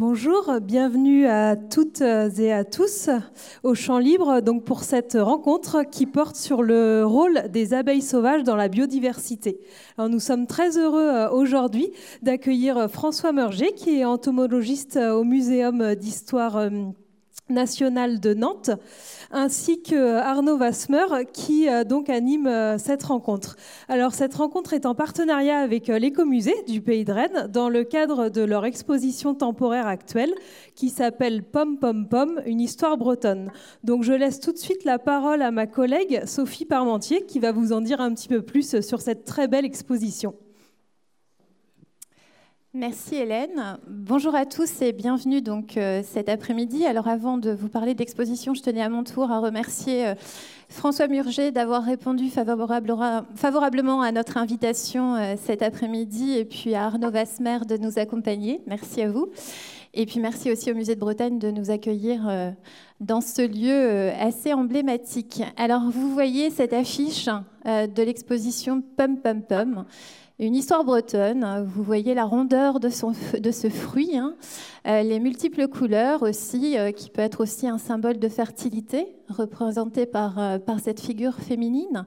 Bonjour, bienvenue à toutes et à tous au Champ Libre donc pour cette rencontre qui porte sur le rôle des abeilles sauvages dans la biodiversité. Nous sommes très heureux euh, aujourd'hui d'accueillir François Meurger qui est entomologiste au Muséum d'histoire euh, nationale de Nantes ainsi que Arnaud Vasmer qui euh, donc anime euh, cette rencontre. Alors cette rencontre est en partenariat avec euh, l'écomusée du Pays de Rennes dans le cadre de leur exposition temporaire actuelle qui s'appelle Pom Pom Pom, une histoire bretonne. Donc je laisse tout de suite la parole à ma collègue Sophie Parmentier qui va vous en dire un petit peu plus sur cette très belle exposition. Merci Hélène. Bonjour à tous et bienvenue donc euh, cet après-midi. Alors avant de vous parler d'exposition, je tenais à mon tour à remercier euh, François Murger d'avoir répondu favorablement à notre invitation euh, cet après-midi et puis à Arnaud Vasmer de nous accompagner. Merci à vous. Et puis merci aussi au Musée de Bretagne de nous accueillir dans ce lieu assez emblématique. Alors vous voyez cette affiche de l'exposition Pum Pum Pum une histoire bretonne. Vous voyez la rondeur de, ce fruit, hein. euh, les multiples couleurs aussi, euh, qui peut être aussi un symbole de fertilité, représenté par, euh, par cette figure féminine.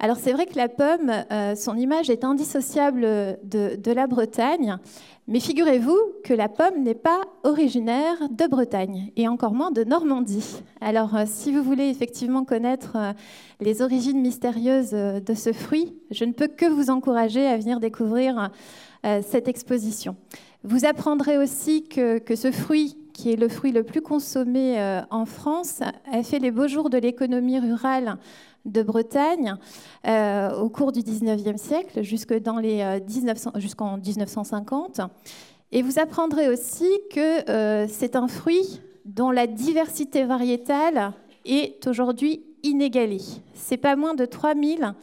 Alors c'est vrai que la pomme, son image est indissociable de la Bretagne. Mais figurez-vous que la pomme n'est pas originaire de Bretagne et encore moins de Normandie. Alors euh, si vous voulez effectivement connaître euh, les origines mystérieuses euh, de ce fruit, je ne peux que vous encourager à venir découvrir cette exposition. Vous apprendrez aussi que, que, ce fruit, qui est le fruit le plus consommé en France, a fait les beaux jours de l'économie rurale de Bretagne euh, au cours du 19e siècle jusqu'en euh, 1950. Et vous apprendrez aussi que euh, c'est un fruit dont la diversité variétale est aujourd'hui inégalée. C'est pas moins de 3000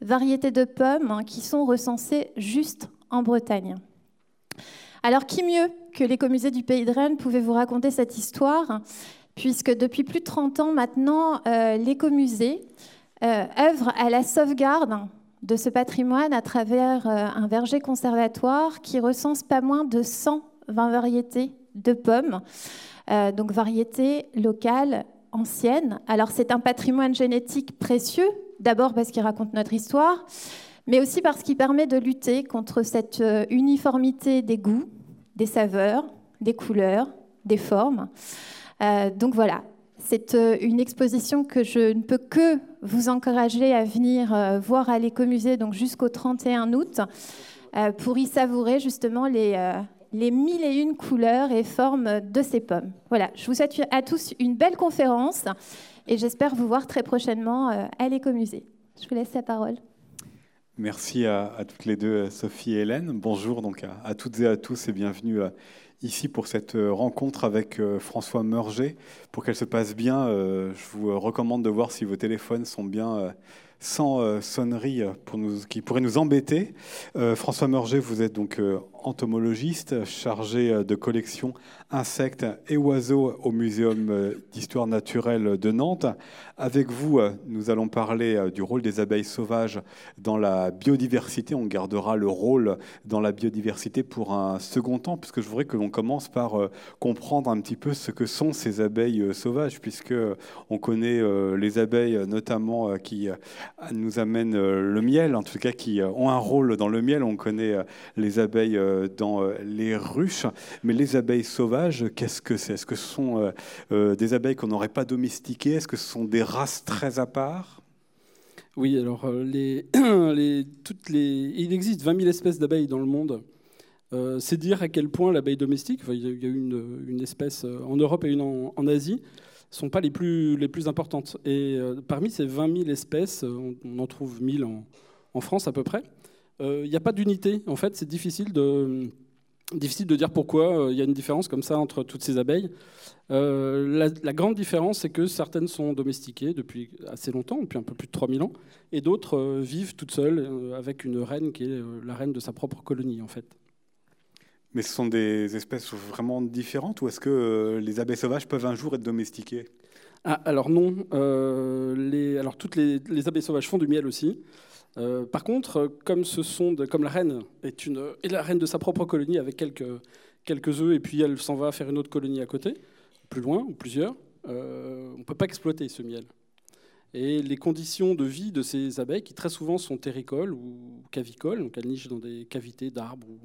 variétés de pommes hein, qui sont recensées juste en Bretagne. Alors qui mieux que l'écomusée du Pays de Rennes pouvait vous raconter cette histoire puisque depuis plus de 30 ans maintenant, l'écomusée euh, œuvre à la sauvegarde de ce patrimoine à travers euh, un verger conservatoire qui recense pas moins de 120 variétés de pommes, euh, donc variétés locales anciennes. Alors c'est un patrimoine génétique précieux, d'abord parce qu'il raconte notre histoire, mais aussi parce qu'il permet de lutter contre cette uniformité des goûts, des saveurs, des couleurs, des formes. donc voilà, c'est euh, une exposition que je ne peux que vous encourager à venir euh, voir à l'écomusée jusqu'au 31 août euh, pour y savourer justement les, les mille et une couleurs et formes de ces pommes. Voilà, je vous souhaite à tous une belle conférence et j'espère vous voir très prochainement à l'écomusée. Je vous laisse la parole. Merci à, toutes les deux, Sophie et Hélène. Bonjour donc à, à toutes et à tous et bienvenue à ici pour cette euh, rencontre avec euh, François Meurger. Pour qu'elle se passe bien, euh, je vous recommande de voir si vos téléphones sont bien sans sonnerie pour nous, qui pourrait nous embêter. François Meurger, vous êtes donc entomologiste chargé de collection insectes et oiseaux au Muséum d'histoire naturelle de Nantes. Avec vous, nous allons parler du rôle des abeilles sauvages dans la biodiversité. On gardera le rôle dans la biodiversité pour un second temps, puisque je voudrais que l'on commence par euh, comprendre un petit peu ce que sont ces abeilles euh, sauvages, puisque on connaît euh, les abeilles notamment qui nous amènent le miel, en tout cas qui ont un rôle dans le miel. On connaît les abeilles dans les ruches, mais les abeilles sauvages, qu'est-ce que c'est? Est-ce que ce sont des abeilles qu'on n'aurait pas domestiquées? Est-ce que ce sont des races très à part? Oui, alors il existe 20 000 espèces d'abeilles dans le monde. Euh, c'est dire à quel point l'abeille domestique, il y a une, espèce euh, en Europe et une en, Asie, ne sont pas les plus, importantes. Et euh, parmi ces 20 000 espèces, on, en trouve 1000 en, en, France à peu près, il n'y a pas d'unité. En fait, c'est difficile de, difficile de dire pourquoi il y a une différence comme ça entre toutes ces abeilles. la, la, grande différence, c'est que certaines sont domestiquées depuis assez longtemps, depuis un peu plus de 3000 ans, et d'autres vivent toutes seules avec une reine qui est la reine de sa propre colonie, en fait. Mais ce sont des espèces vraiment différentes ou est-ce que euh, les abeilles sauvages peuvent un jour être domestiquées? Ah, Alors non. Euh, les, alors toutes les, abeilles sauvages font du miel aussi. Euh, par contre, comme, ce sont la reine est, la reine de sa propre colonie avec quelques, œufs et puis elle s'en va faire une autre colonie à côté, plus loin ou plusieurs. Euh, on ne peut pas exploiter ce miel. Et les conditions de vie de ces abeilles, qui très souvent sont terricoles ou cavicoles, donc elles nichent dans des cavités d'arbres ou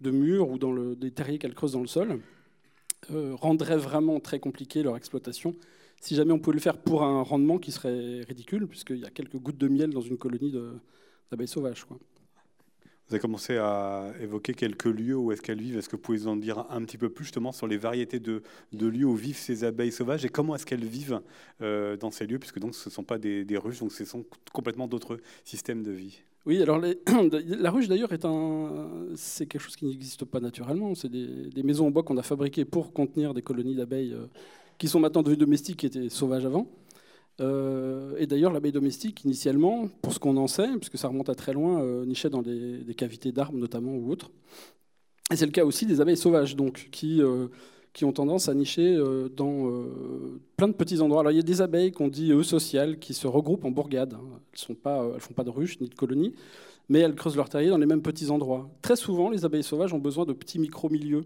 de murs ou dans des terriers qu'elles creusent dans le sol, euh, rendraient vraiment très compliqué leur exploitation si jamais on pouvait le faire pour un rendement qui serait ridicule, puisqu'il y a quelques gouttes de miel dans une colonie d'abeilles sauvages. Quoi. Vous avez commencé à évoquer quelques lieux où est-ce qu'elles vivent. Est-ce que vous pouvez en dire un petit peu plus justement sur les variétés de, lieux où vivent ces abeilles sauvages et comment est-ce qu'elles vivent euh, dans ces lieux, puisque donc ce ne sont pas des, ruches, donc ce sont complètement d'autres systèmes de vie? Oui, alors la ruche d'ailleurs est un, c'est quelque chose qui n'existe pas naturellement. C'est des, maisons en bois qu'on a fabriquées pour contenir des colonies d'abeilles euh, qui sont maintenant devenues domestiques, qui étaient sauvages avant. Euh, et d'ailleurs, l'abeille domestique, initialement, pour ce qu'on en sait, puisque ça remonte à très loin, euh, nichait dans des, cavités d'arbres notamment ou autres. Et c'est le cas aussi des abeilles sauvages, donc, qui, euh, qui ont tendance à nicher dans plein de petits endroits. Alors il y a des abeilles qu'on dit eux sociales, qui se regroupent en bourgades. Elles ne font pas de ruches ni de colonies, mais elles creusent leur terrier dans les mêmes petits endroits. Très souvent, les abeilles sauvages ont besoin de petits micro-milieux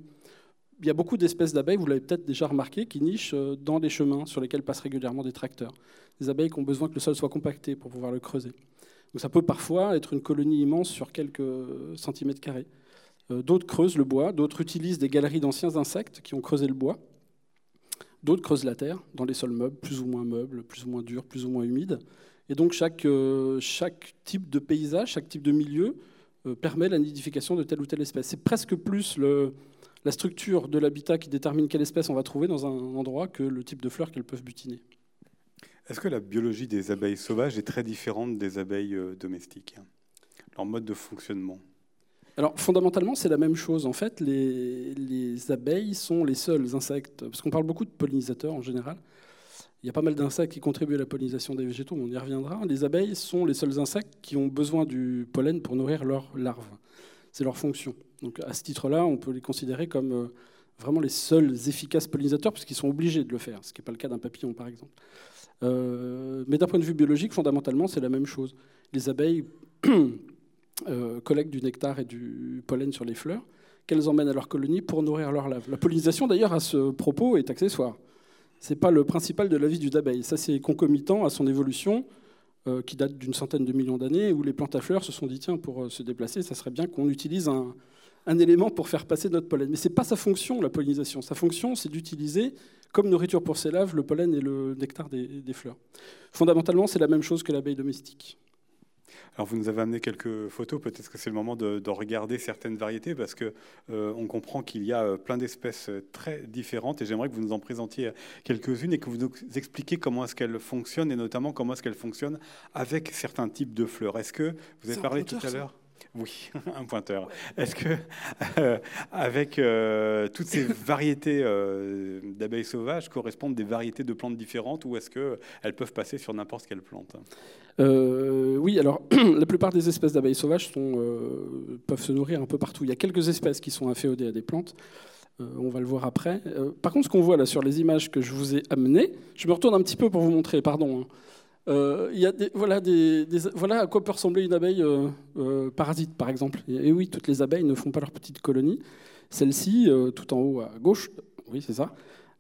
il y a beaucoup d'espèces d'abeilles, vous l'avez peut-être déjà remarqué, qui nichent euh, dans les chemins sur lesquels passent régulièrement des tracteurs. Des abeilles qui ont besoin que le sol soit compacté pour pouvoir le creuser. Donc ça peut parfois être une colonie immense sur quelques centimètres carrés. Euh, d'autres creusent le bois, d'autres utilisent des galeries d'anciens insectes qui ont creusé le bois. D'autres creusent la terre dans les sols meubles, plus ou moins meubles, plus ou moins durs, plus ou moins humides. Et donc chaque, euh, chaque type de paysage, chaque type de milieu permet la nidification de telle ou telle espèce. C'est presque plus le, la structure de l'habitat qui détermine quelle espèce on va trouver dans un endroit que le type de fleurs qu'elles peuvent butiner. Est-ce que la biologie des abeilles sauvages est très différente des abeilles euh, domestiques Leur mode de fonctionnement? Alors fondamentalement, c'est la même chose. En fait, les, abeilles sont les seuls insectes, parce qu'on parle beaucoup de pollinisateurs en général. Il y a pas mal d'insectes qui contribuent à la pollinisation des végétaux, on y reviendra. Les abeilles sont les seuls insectes qui ont besoin du pollen pour nourrir leurs larves. C'est leur fonction. Donc à ce titre-là, on peut les considérer comme euh, vraiment les seuls efficaces pollinisateurs, puisqu'ils sont obligés de le faire, ce qui n'est pas le cas d'un papillon, par exemple. Euh, mais d'un point de vue biologique, fondamentalement, c'est la même chose. Les abeilles euh, collectent du nectar et du pollen sur les fleurs, qu'elles emmènent à leur colonie pour nourrir leur lave. La pollinisation, d'ailleurs, à ce propos, est accessoire. Ce n'est pas le principal de la vie d'une abeille. Ça, c'est concomitant à son évolution, qui date d'une centaine de millions d'années, où les plantes à fleurs se sont dit, tiens, pour se déplacer, ça serait bien qu'on utilise un, un élément pour faire passer notre pollen. Mais ce n'est pas sa fonction, la pollinisation. Sa fonction, c'est d'utiliser comme nourriture pour ses laves le pollen et le nectar des, fleurs. Fondamentalement, c'est la même chose que l'abeille domestique. Alors vous nous avez amené quelques photos, peut-être que c'est le moment de, regarder certaines variétés parce qu'on euh, comprend qu'il y a euh, plein d'espèces euh, très différentes et j'aimerais que vous nous en présentiez quelques-unes et que vous nous expliquiez comment est-ce qu'elles fonctionnent et notamment comment est-ce qu'elles fonctionnent avec certains types de fleurs. Est-ce que vous avez parlé tout à l'heure oui, un pointeur. Est-ce que, euh, avec euh, toutes ces variétés euh, d'abeilles sauvages, correspondent des variétés de plantes différentes ou est-ce qu'elles peuvent passer sur n'importe quelle plante? Oui, alors la plupart des espèces d'abeilles sauvages peuvent se nourrir un peu partout. Il y a quelques espèces qui sont inféodées à des plantes. on va le voir après. par contre, ce qu'on voit là sur les images que je vous ai amenées, je me retourne un petit peu pour vous montrer, pardon. Hein. Euh, y a voilà, à quoi peut ressembler une abeille euh, euh, parasite, par exemple. Et, oui, toutes les abeilles ne font pas leur petite colonie. Celle-ci, tout en haut à gauche, oui, c'est ça,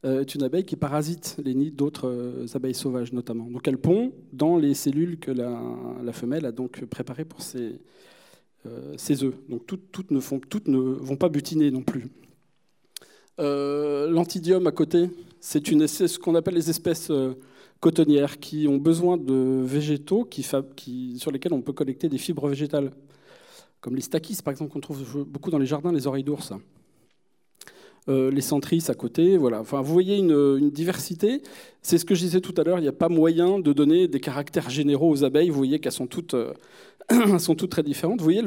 est une abeille qui parasite les nids d'autres abeilles sauvages, notamment. Donc elle pond dans les cellules que la, femelle a donc préparées pour ses, ses œufs. Donc toutes, toutes, ne font, toutes ne vont pas butiner non plus. L'antidium à côté, c'est ce qu'on appelle les espèces cotonnières qui ont besoin de végétaux sur lesquels on peut collecter des fibres végétales, comme les stachys par exemple qu'on trouve beaucoup dans les jardins, les oreilles d'ours. Euh, les centris à côté, voilà. Vous voyez une, diversité. C'est ce que je disais tout à l'heure. Il n'y a pas moyen de donner des caractères généraux aux abeilles. Vous voyez qu'elles sont euh, sont toutes très différentes. Vous voyez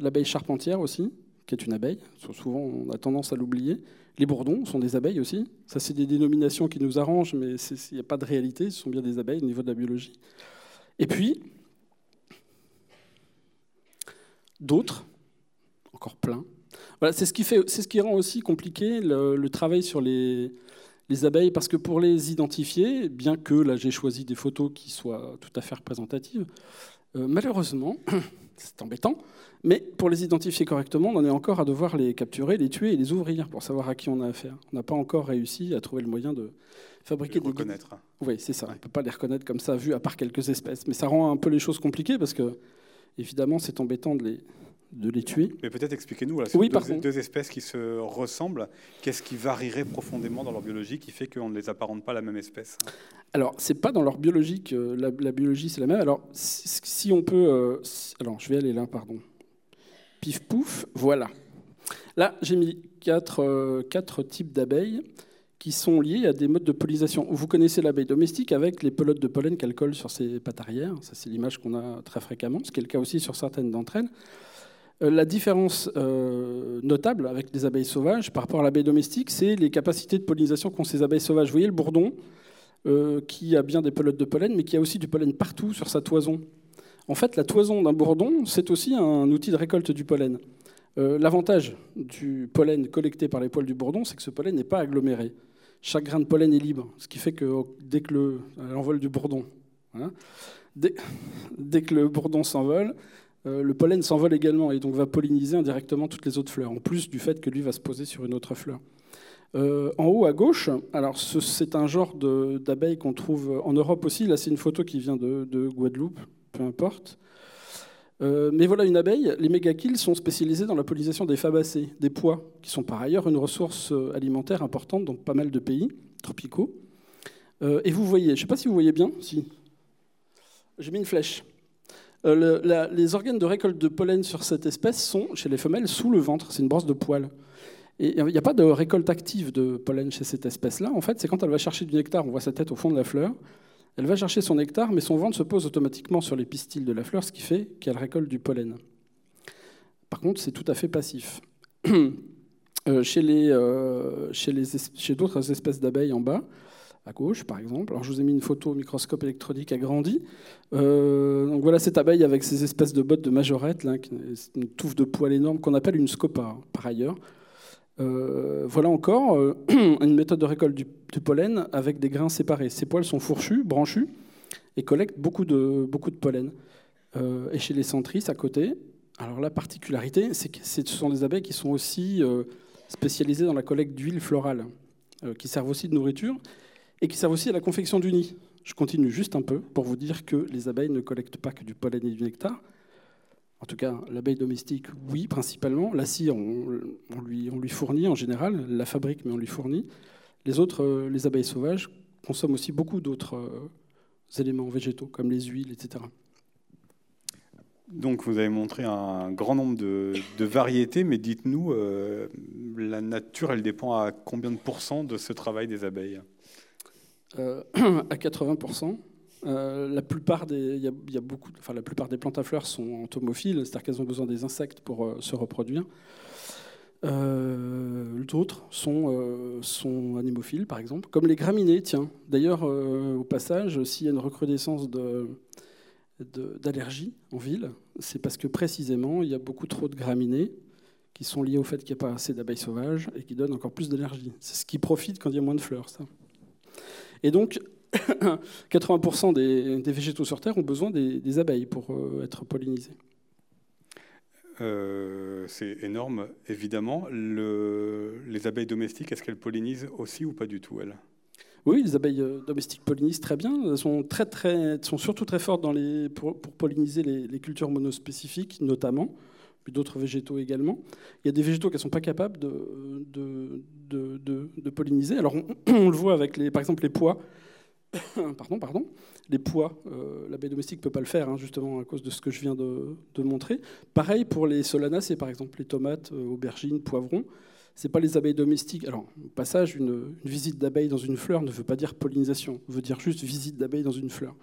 l'abeille charpentière aussi, qui est une abeille. Souvent, on a tendance à l'oublier. Les bourdons sont des abeilles aussi. Ça, c'est des dénominations qui nous arrangent, mais il n'y a pas de réalité. Ce sont bien des abeilles au niveau de la biologie. Et puis, d'autres, encore plein. Voilà, c'est ce qui fait, ce qui rend aussi compliqué le, travail sur les, les, abeilles, parce que pour les identifier, bien que là j'ai choisi des photos qui soient tout à fait représentatives, malheureusement, c'est embêtant, mais pour les identifier correctement, on en est encore à devoir les capturer, les tuer et les ouvrir pour savoir à qui on a affaire. On n'a pas encore réussi à trouver le moyen de fabriquer les reconnaître. Oui, c'est ça. On ne peut pas les reconnaître comme ça, vu à part quelques espèces. Mais ça rend un peu les choses compliquées parce que, évidemment, c'est embêtant de les, de les tuer. Mais peut-être expliquez-nous, oui, deux, deux, espèces qui se ressemblent, qu'est-ce qui varierait profondément dans leur biologie qui fait qu'on ne les apparente pas à la même espèce Alors, c'est pas dans leur biologie que la, biologie c'est la même. Alors, si on peut... Euh, alors, je vais aller là, pardon. Pif pouf, voilà. Là, j'ai mis quatre, euh, quatre types d'abeilles qui sont liées à des modes de pollinisation. Vous connaissez l'abeille domestique avec les pelotes de pollen qu'elle colle sur ses pattes arrière. Ça, c'est l'image qu'on a très fréquemment, ce qui est le cas aussi sur certaines d'entre elles. Euh, la différence euh, notable avec les abeilles sauvages par rapport à l'abeille domestique, c'est les capacités de pollinisation qu'ont ces abeilles sauvages. Vous voyez le bourdon, euh, qui a bien des pelotes de pollen, mais qui a aussi du pollen partout sur sa toison. En fait, la toison d'un bourdon, c'est aussi un outil de récolte du pollen. L'avantage du pollen collecté par les poils du bourdon, c'est que ce pollen n'est pas aggloméré. Chaque grain de pollen est libre, ce qui fait que dès que l'envol du bourdon, dès, que le bourdon s'envole, euh, le pollen s'envole également et donc va polliniser indirectement toutes les autres fleurs, en plus du fait que lui va se poser sur une autre fleur. Euh, en haut à gauche, alors c'est un genre d'abeilles qu'on trouve en Europe aussi. Là, c'est une photo qui vient de, Guadeloupe, peu importe. Euh, mais voilà une abeille. Les mégachills sont spécialisés dans la pollinisation des fabacées, des pois, qui sont par ailleurs une ressource alimentaire importante dans pas mal de pays tropicaux. et vous voyez, je ne sais pas si vous voyez bien, si. J'ai mis une flèche. Euh, les organes de récolte de pollen sur cette espèce sont, chez les femelles, sous le ventre. C'est une brosse de poils. Il n'y a pas de récolte active de pollen chez cette espèce-là. En fait, c'est quand elle va chercher du nectar, on voit sa tête au fond de la fleur. Elle va chercher son nectar, mais son ventre se pose automatiquement sur les pistils de la fleur, ce qui fait qu'elle récolte du pollen. Par contre, c'est tout à fait passif. Euh, chez, les, euh, chez d'autres espèces d'abeilles en bas, à gauche, par exemple. Alors, je vous ai mis une photo au microscope électronique agrandi. Euh, donc voilà cette abeille avec ces espèces de bottes de majorette, une touffe de poils énorme qu'on appelle une scopa, par ailleurs. Euh, voilà encore euh, une méthode de récolte du, pollen avec des grains séparés. Ces poils sont fourchus, branchus, et collectent beaucoup de, beaucoup de pollen. et chez les centris, à côté, alors la particularité, c'est que ce sont des abeilles qui sont aussi spécialisées dans la collecte d'huiles florales, qui servent aussi de nourriture et qui servent aussi à la confection du nid. Je continue juste un peu pour vous dire que les abeilles ne collectent pas que du pollen et du nectar. En tout cas, l'abeille domestique, oui, principalement. La lui, on, lui, fournit en général, la fabrique, mais on lui fournit. Les autres, euh, les abeilles sauvages, consomment aussi beaucoup d'autres euh, éléments végétaux, comme les huiles, etc. Donc, vous avez montré un grand nombre de, variétés, mais dites-nous, euh, la nature, elle dépend à combien de pourcents de ce travail des abeilles? Euh, à 80%. Euh, la, plupart des, y y a beaucoup, la plupart des plantes à fleurs sont entomophiles, c'est-à-dire qu'elles ont besoin des insectes pour euh, se reproduire. D'autres sont, sont animophiles, par exemple, comme les graminées. Tiens, d'ailleurs, au passage, s'il y a une recrudescence de, d'allergies en ville, c'est parce que précisément, il y a beaucoup trop de graminées qui sont liées au fait qu'il n'y a pas assez d'abeilles sauvages et qui donnent encore plus d'allergies. C'est ce qui profite quand il y a moins de fleurs, ça. Et donc, 80% des, végétaux sur Terre ont besoin des, abeilles pour euh, être pollinisés. Euh, c'est énorme, évidemment. les abeilles domestiques, est-ce qu'elles pollinisent aussi ou pas du tout, elles? Oui, les abeilles euh, domestiques pollinisent très bien. Elles sont, très, très, sont surtout très fortes dans les, pour, polliniser les, cultures monospécifiques, notamment puis d'autres végétaux également. Il y a des végétaux qui ne sont pas capables de, polliniser. Alors on, le voit avec, les, par exemple, les pois. pardon, pardon. Les pois, euh, l'abeille domestique ne peut pas le faire, hein, justement, à cause de ce que je viens de, montrer. Pareil pour les solanacées, par exemple, les tomates, euh, aubergines, poivrons. Ce pas les abeilles domestiques. Alors, au passage, une, une visite d'abeille dans une fleur ne veut pas dire pollinisation, veut dire juste visite d'abeille dans une fleur.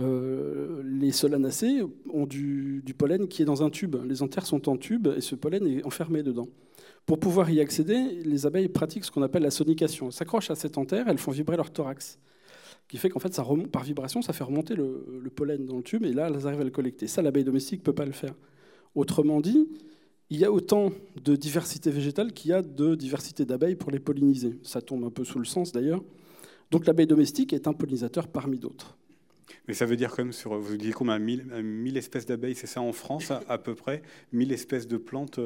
Euh, les solanacées ont du, pollen qui est dans un tube. Les anthères sont en tube et ce pollen est enfermé dedans. Pour pouvoir y accéder, les abeilles pratiquent ce qu'on appelle la sonication. Elles s'accrochent à cette anthère, elles font vibrer leur thorax, qui fait qu'en fait, ça remonte, par vibration, ça fait remonter le, pollen dans le tube et là, elles arrivent à le collecter. Ça, l'abeille domestique ne peut pas le faire. Autrement dit, il y a autant de diversité végétale qu'il y a de diversité d'abeilles pour les polliniser. Ça tombe un peu sous le sens d'ailleurs. Donc l'abeille domestique est un pollinisateur parmi d'autres. Mais ça veut dire quand même, sur, vous disiez combien 1000, espèces d'abeilles, c'est ça en France à, peu près? 1000 espèces de plantes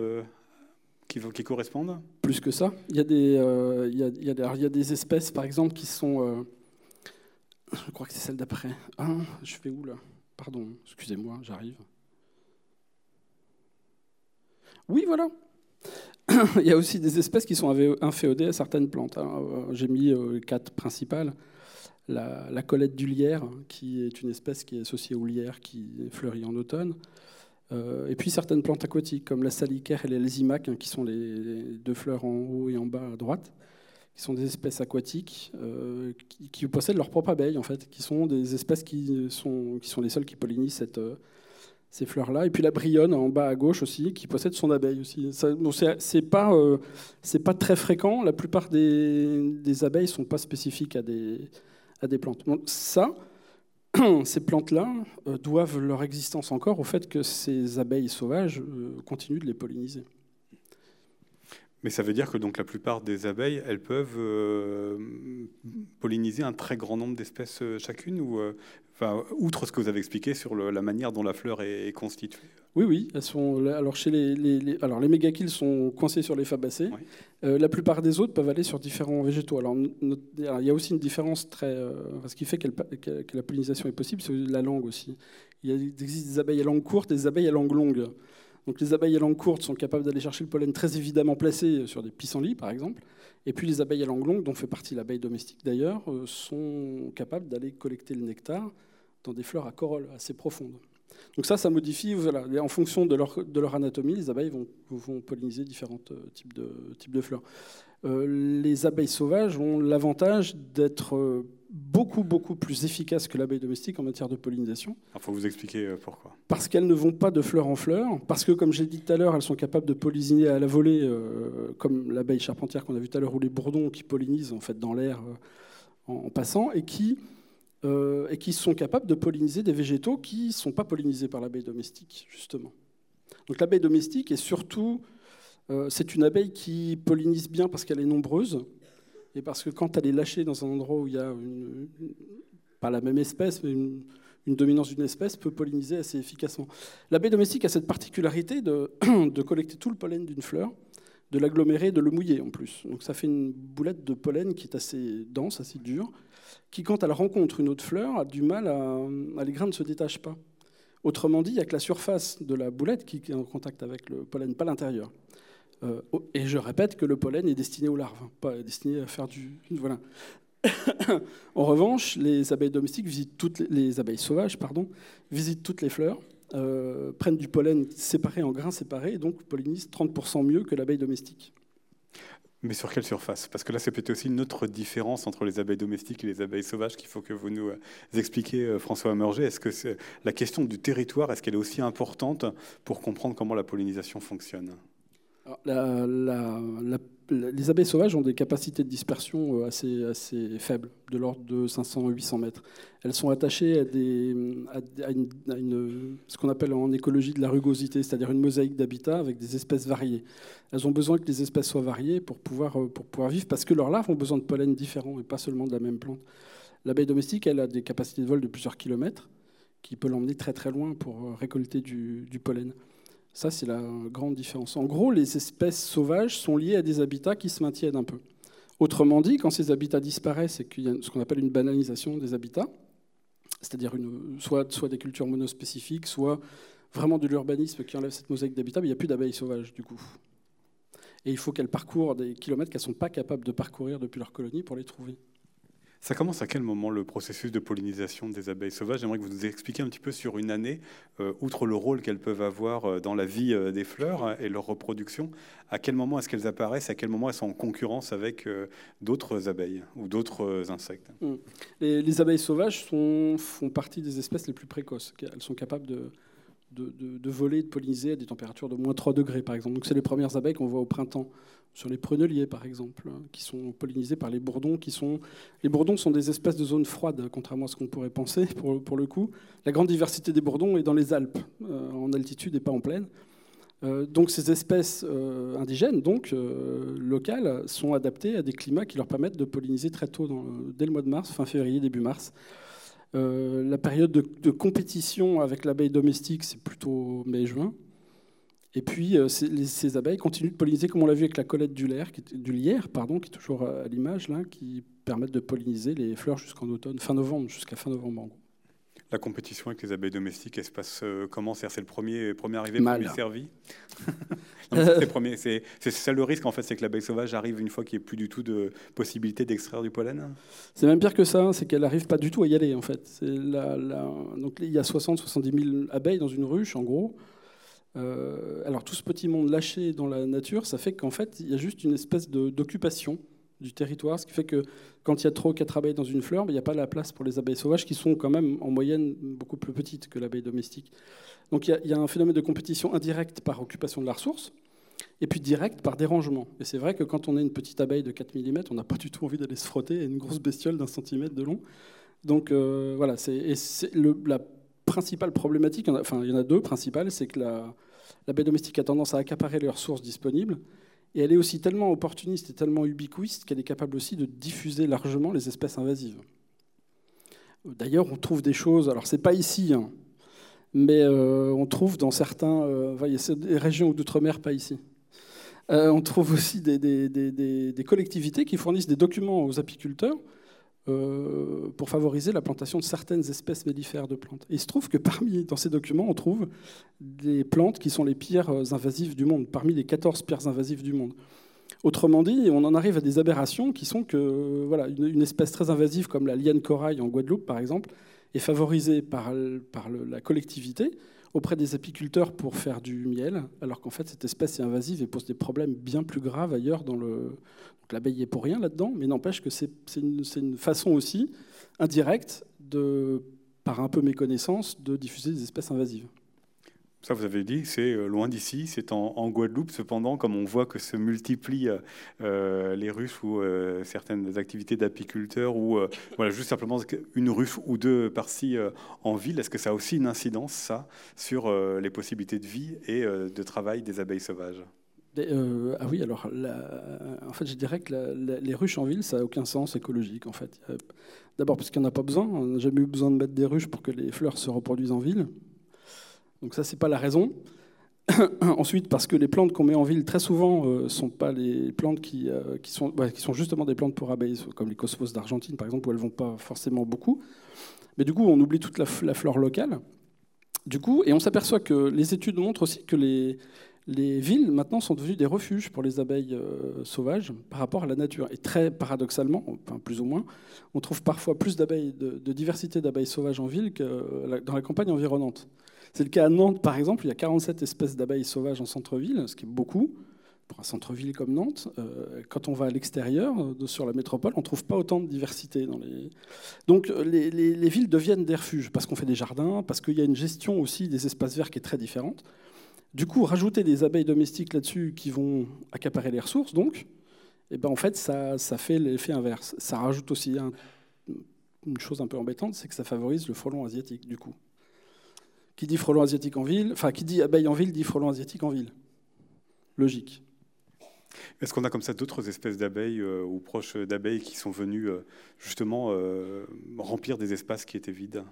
qui, qui, correspondent? Plus que ça. Il y, a des, a, il, y a, il y a des espèces, par exemple, qui sont... je crois que c'est celle d'après. Ah, je fais où là? Pardon, excusez-moi, j'arrive. Oui, voilà. Il y a aussi des espèces qui sont inféodées à certaines plantes. Hein. Euh, j'ai mis euh, quatre principales. La, colette du lierre, qui est une espèce qui est associée au lierre qui fleurit en automne. Euh, et puis certaines plantes aquatiques, comme la salicaire et l'elzimac, hein, qui sont les, deux fleurs en haut et en bas à droite, qui sont des espèces aquatiques qui, possèdent leur propre abeille, en fait, qui sont des espèces qui sont, qui sont les seules qui pollinisent cette, ces fleurs-là. Et puis la brionne en bas à gauche aussi, qui possède son abeille aussi. c'est pas, euh, pas très fréquent. La plupart des, des abeilles sont pas spécifiques à des, à des plantes. ça, ces plantes-là euh, doivent leur existence encore au fait que ces abeilles sauvages euh, continuent de les polliniser. Mais ça veut dire que donc la plupart des abeilles, elles peuvent polliniser un très grand nombre d'espèces chacune ou Enfin, outre ce que vous avez expliqué sur la manière dont la fleur est, constituée. Oui, oui. Elles sont, alors, chez les, les, alors, les mégakills sont coincés sur les fabacées. Euh, la plupart des autres peuvent aller sur différents végétaux. Alors, il y a aussi une différence très. Euh, ce qui fait que la pollinisation est possible, c'est la langue aussi. Il, existe des abeilles à langue courte et des abeilles à langue longue. Donc, les abeilles à langue courte sont capables d'aller chercher le pollen très évidemment placé sur des pissenlits, par exemple. Et puis, les abeilles à langue longue, dont fait partie l'abeille domestique d'ailleurs, euh, sont capables d'aller collecter le nectar dans des fleurs à corolle assez profondes. Donc ça, ça modifie, voilà, en fonction de leur, de leur anatomie, les abeilles vont, vont polliniser différents euh, types de, types de fleurs. Euh, les abeilles sauvages ont l'avantage d'être euh, beaucoup, beaucoup plus efficaces que l'abeille domestique en matière de pollinisation. Il faut vous expliquer pourquoi. Parce qu'elles ne vont pas de fleur en fleur, parce que, comme j'ai dit tout à l'heure, elles sont capables de polliniser à la volée, comme l'abeille charpentière qu'on a vu tout à l'heure, ou les bourdons qui pollinisent en fait dans l'air en passant, et qui euh, et qui sont capables de polliniser des végétaux qui ne sont pas pollinisés par l'abeille domestique, justement. Donc l'abeille domestique est surtout, euh, c'est une abeille qui pollinise bien parce qu'elle est nombreuse, et parce que quand elle est lâchée dans un endroit où il y a pas la même espèce, mais une, dominance d'une espèce, peut polliniser assez efficacement. L'abeille domestique a cette particularité de, de collecter tout le pollen d'une fleur, de l'agglomérer, de le mouiller en plus. Donc ça fait une boulette de pollen qui est assez dense, assez dure, qui, quand elle rencontre une autre fleur, a du mal à. les grains ne se détachent pas. Autrement dit, il n'y a que la surface de la boulette qui est en contact avec le pollen, pas l'intérieur. Euh, et je répète que le pollen est destiné aux larves, pas destiné à faire du. Voilà. en revanche, les abeilles domestiques visitent toutes les, abeilles sauvages, pardon, visitent toutes les fleurs, euh, prennent du pollen séparé en grains séparés et donc pollinisent 30% mieux que l'abeille domestique. Mais sur quelle surface? Parce que là, c'est peut-être aussi une autre différence entre les abeilles domestiques et les abeilles sauvages qu'il faut que vous nous euh, expliquiez, euh, François Amerger. Est-ce que la question du territoire, est-ce qu'elle est aussi importante pour comprendre comment la pollinisation fonctionne? La, les abeilles sauvages ont des capacités de dispersion euh, assez, faibles, de l'ordre de 500-800 mètres. Elles sont attachées à, ce qu'on appelle en écologie de la rugosité, c'est-à-dire une mosaïque d'habitat avec des espèces variées. Elles ont besoin que les espèces soient variées pour pouvoir, euh, pour pouvoir vivre, parce que leurs larves ont besoin de pollen différents et pas seulement de la même plante. L'abeille domestique, elle a des capacités de vol de plusieurs kilomètres, qui peut l'emmener très très loin pour euh, récolter du pollen. Ça, c'est la grande différence. En gros, les espèces sauvages sont liées à des habitats qui se maintiennent un peu. Autrement dit, quand ces habitats disparaissent et qu'il y a ce qu'on appelle une banalisation des habitats, c'est-à-dire soit, des cultures monospécifiques, soit vraiment de l'urbanisme qui enlève cette mosaïque d'habitats, il n'y a plus d'abeilles sauvages du coup. Et il faut qu'elles parcourent des kilomètres qu'elles ne sont pas capables de parcourir depuis leur colonie pour les trouver. Ça commence à quel moment le processus de pollinisation des abeilles sauvages? J'aimerais que vous nous expliquiez un petit peu sur une année, euh, outre le rôle qu'elles peuvent avoir euh, dans la vie euh, des fleurs et leur reproduction, à quel moment est-ce qu'elles apparaissent, à quel moment elles sont en concurrence avec d'autres abeilles ou d'autres insectes? Mmh. les, abeilles sauvages font partie des espèces les plus précoces. Elles sont capables de, de, de, de, voler, de polliniser à des températures de moins 3 degrés, par exemple. Donc, c'est les premières abeilles qu'on voit au printemps sur les pruneliers par exemple, hein, qui sont pollinisés par les bourdons. Qui sont... Les bourdons sont des espèces de zones froides, contrairement à ce qu'on pourrait penser pour, le coup. La grande diversité des bourdons est dans les Alpes, euh, en altitude et pas en plaine. Euh, donc ces espèces euh, indigènes, donc locales, sont adaptées à des climats qui leur permettent de polliniser très tôt, dès le mois de mars, fin février, début mars. la période de, compétition avec l'abeille domestique, c'est plutôt mai-juin. Et puis, ces, abeilles continuent de polliniser, comme on l'a vu avec la collette du, lierre, qui, du lierre, pardon, qui est toujours à l'image, là, qui permettent de polliniser les fleurs jusqu'en automne, fin novembre, jusqu'à fin novembre La compétition avec les abeilles domestiques, elle se passe euh, comment? C'est le premier, premier arrivé, premier servi? C'est ça le risque, en fait, c'est que l'abeille sauvage arrive une fois qu'il n'y a plus du tout de possibilité d'extraire du pollen? C'est même pire que ça, c'est qu'elle n'arrive pas du tout à y aller, en fait. La, Donc, il y a 60-70 000 abeilles dans une ruche, en gros. Euh, alors, tout ce petit monde lâché dans la nature, ça fait qu'en fait, il y a juste une espèce d'occupation du territoire, ce qui fait que quand il y a trop quatre abeilles dans une fleur, ben, il n'y a pas la place pour les abeilles sauvages qui sont quand même en moyenne beaucoup plus petites que l'abeille domestique. Donc il y, a, un phénomène de compétition indirecte par occupation de la ressource, et puis direct par dérangement. Et c'est vrai que quand on est une petite abeille de 4 mm, on n'a pas du tout envie d'aller se frotter à une grosse bestiole d'un centimètre de long. Donc euh, voilà, c'est la principale problématique, enfin il y en a deux principales, c'est que l'abeille domestique a tendance à accaparer les ressources disponibles, et elle est aussi tellement opportuniste et tellement ubiquiste qu'elle est capable aussi de diffuser largement les espèces invasives. D'ailleurs, on trouve des choses, alors c'est pas ici, hein, mais euh, on trouve dans certains, euh, des régions d'outre-mer, pas ici. Euh, on trouve aussi des, collectivités qui fournissent des documents aux apiculteurs euh, pour favoriser la plantation de certaines espèces mellifères de plantes. Et il se trouve que parmi, dans ces documents, on trouve des plantes qui sont les pires invasives du monde, parmi les 14 pires invasives du monde. Autrement dit, on en arrive à des aberrations qui sont que voilà, une, espèce très invasive comme la liane corail en Guadeloupe, par exemple, est favorisée par, par la collectivité auprès des apiculteurs pour faire du miel, alors qu'en fait cette espèce est invasive et pose des problèmes bien plus graves ailleurs dans le, l'abeille est pour rien là-dedans, mais n'empêche que c'est une, façon aussi indirecte, par un peu méconnaissance, de diffuser des espèces invasives. Ça, vous avez dit, c'est euh, loin d'ici, c'est en, Guadeloupe. Cependant, comme on voit que se multiplient euh, les ruches ou euh, certaines activités d'apiculteurs, ou voilà, juste simplement une ruche ou deux par-ci en ville, est-ce que ça a aussi une incidence, ça, sur les possibilités de vie et de travail des abeilles sauvages? Euh, ah oui, alors en fait, je dirais que les ruches en ville, ça n'a aucun sens écologique. En fait, d'abord parce qu'il n'y en a pas besoin. On n'a jamais eu besoin de mettre des ruches pour que les fleurs se reproduisent en ville. Donc ça, c'est pas la raison. Ensuite, parce que les plantes qu'on met en ville très souvent ne euh, sont pas les plantes qui, euh, qui, sont, justement des plantes pour abeilles, comme les cosmos d'Argentine par exemple, où elles vont pas forcément beaucoup. Mais du coup, on oublie toute la, flore locale. Du coup, et on s'aperçoit que les études montrent aussi que les, les villes maintenant sont devenues des refuges pour les abeilles euh, sauvages par rapport à la nature. Et très paradoxalement, enfin plus ou moins, on trouve parfois plus d'abeilles, de, diversité d'abeilles sauvages en ville que dans la campagne environnante. C'est le cas à Nantes, par exemple, il y a 47 espèces d'abeilles sauvages en centre-ville, ce qui est beaucoup pour un centre-ville comme Nantes. Euh, quand on va à l'extérieur, sur la métropole, on ne trouve pas autant de diversité. Donc les, les villes deviennent des refuges parce qu'on fait des jardins, parce qu'il y a une gestion aussi des espaces verts qui est très différente. Du coup, rajouter des abeilles domestiques là-dessus qui vont accaparer les ressources, donc, eh ben, en fait, ça, ça fait l'effet inverse. Ça rajoute aussi une chose un peu embêtante, c'est que ça favorise le frelon asiatique, du coup. Qui dit frelon asiatique en ville, enfin, qui dit abeille en ville, dit frelon asiatique en ville. Logique. Est-ce qu'on a comme ça d'autres espèces d'abeilles euh, ou proches d'abeilles qui sont venues euh, justement euh, remplir des espaces qui étaient vides?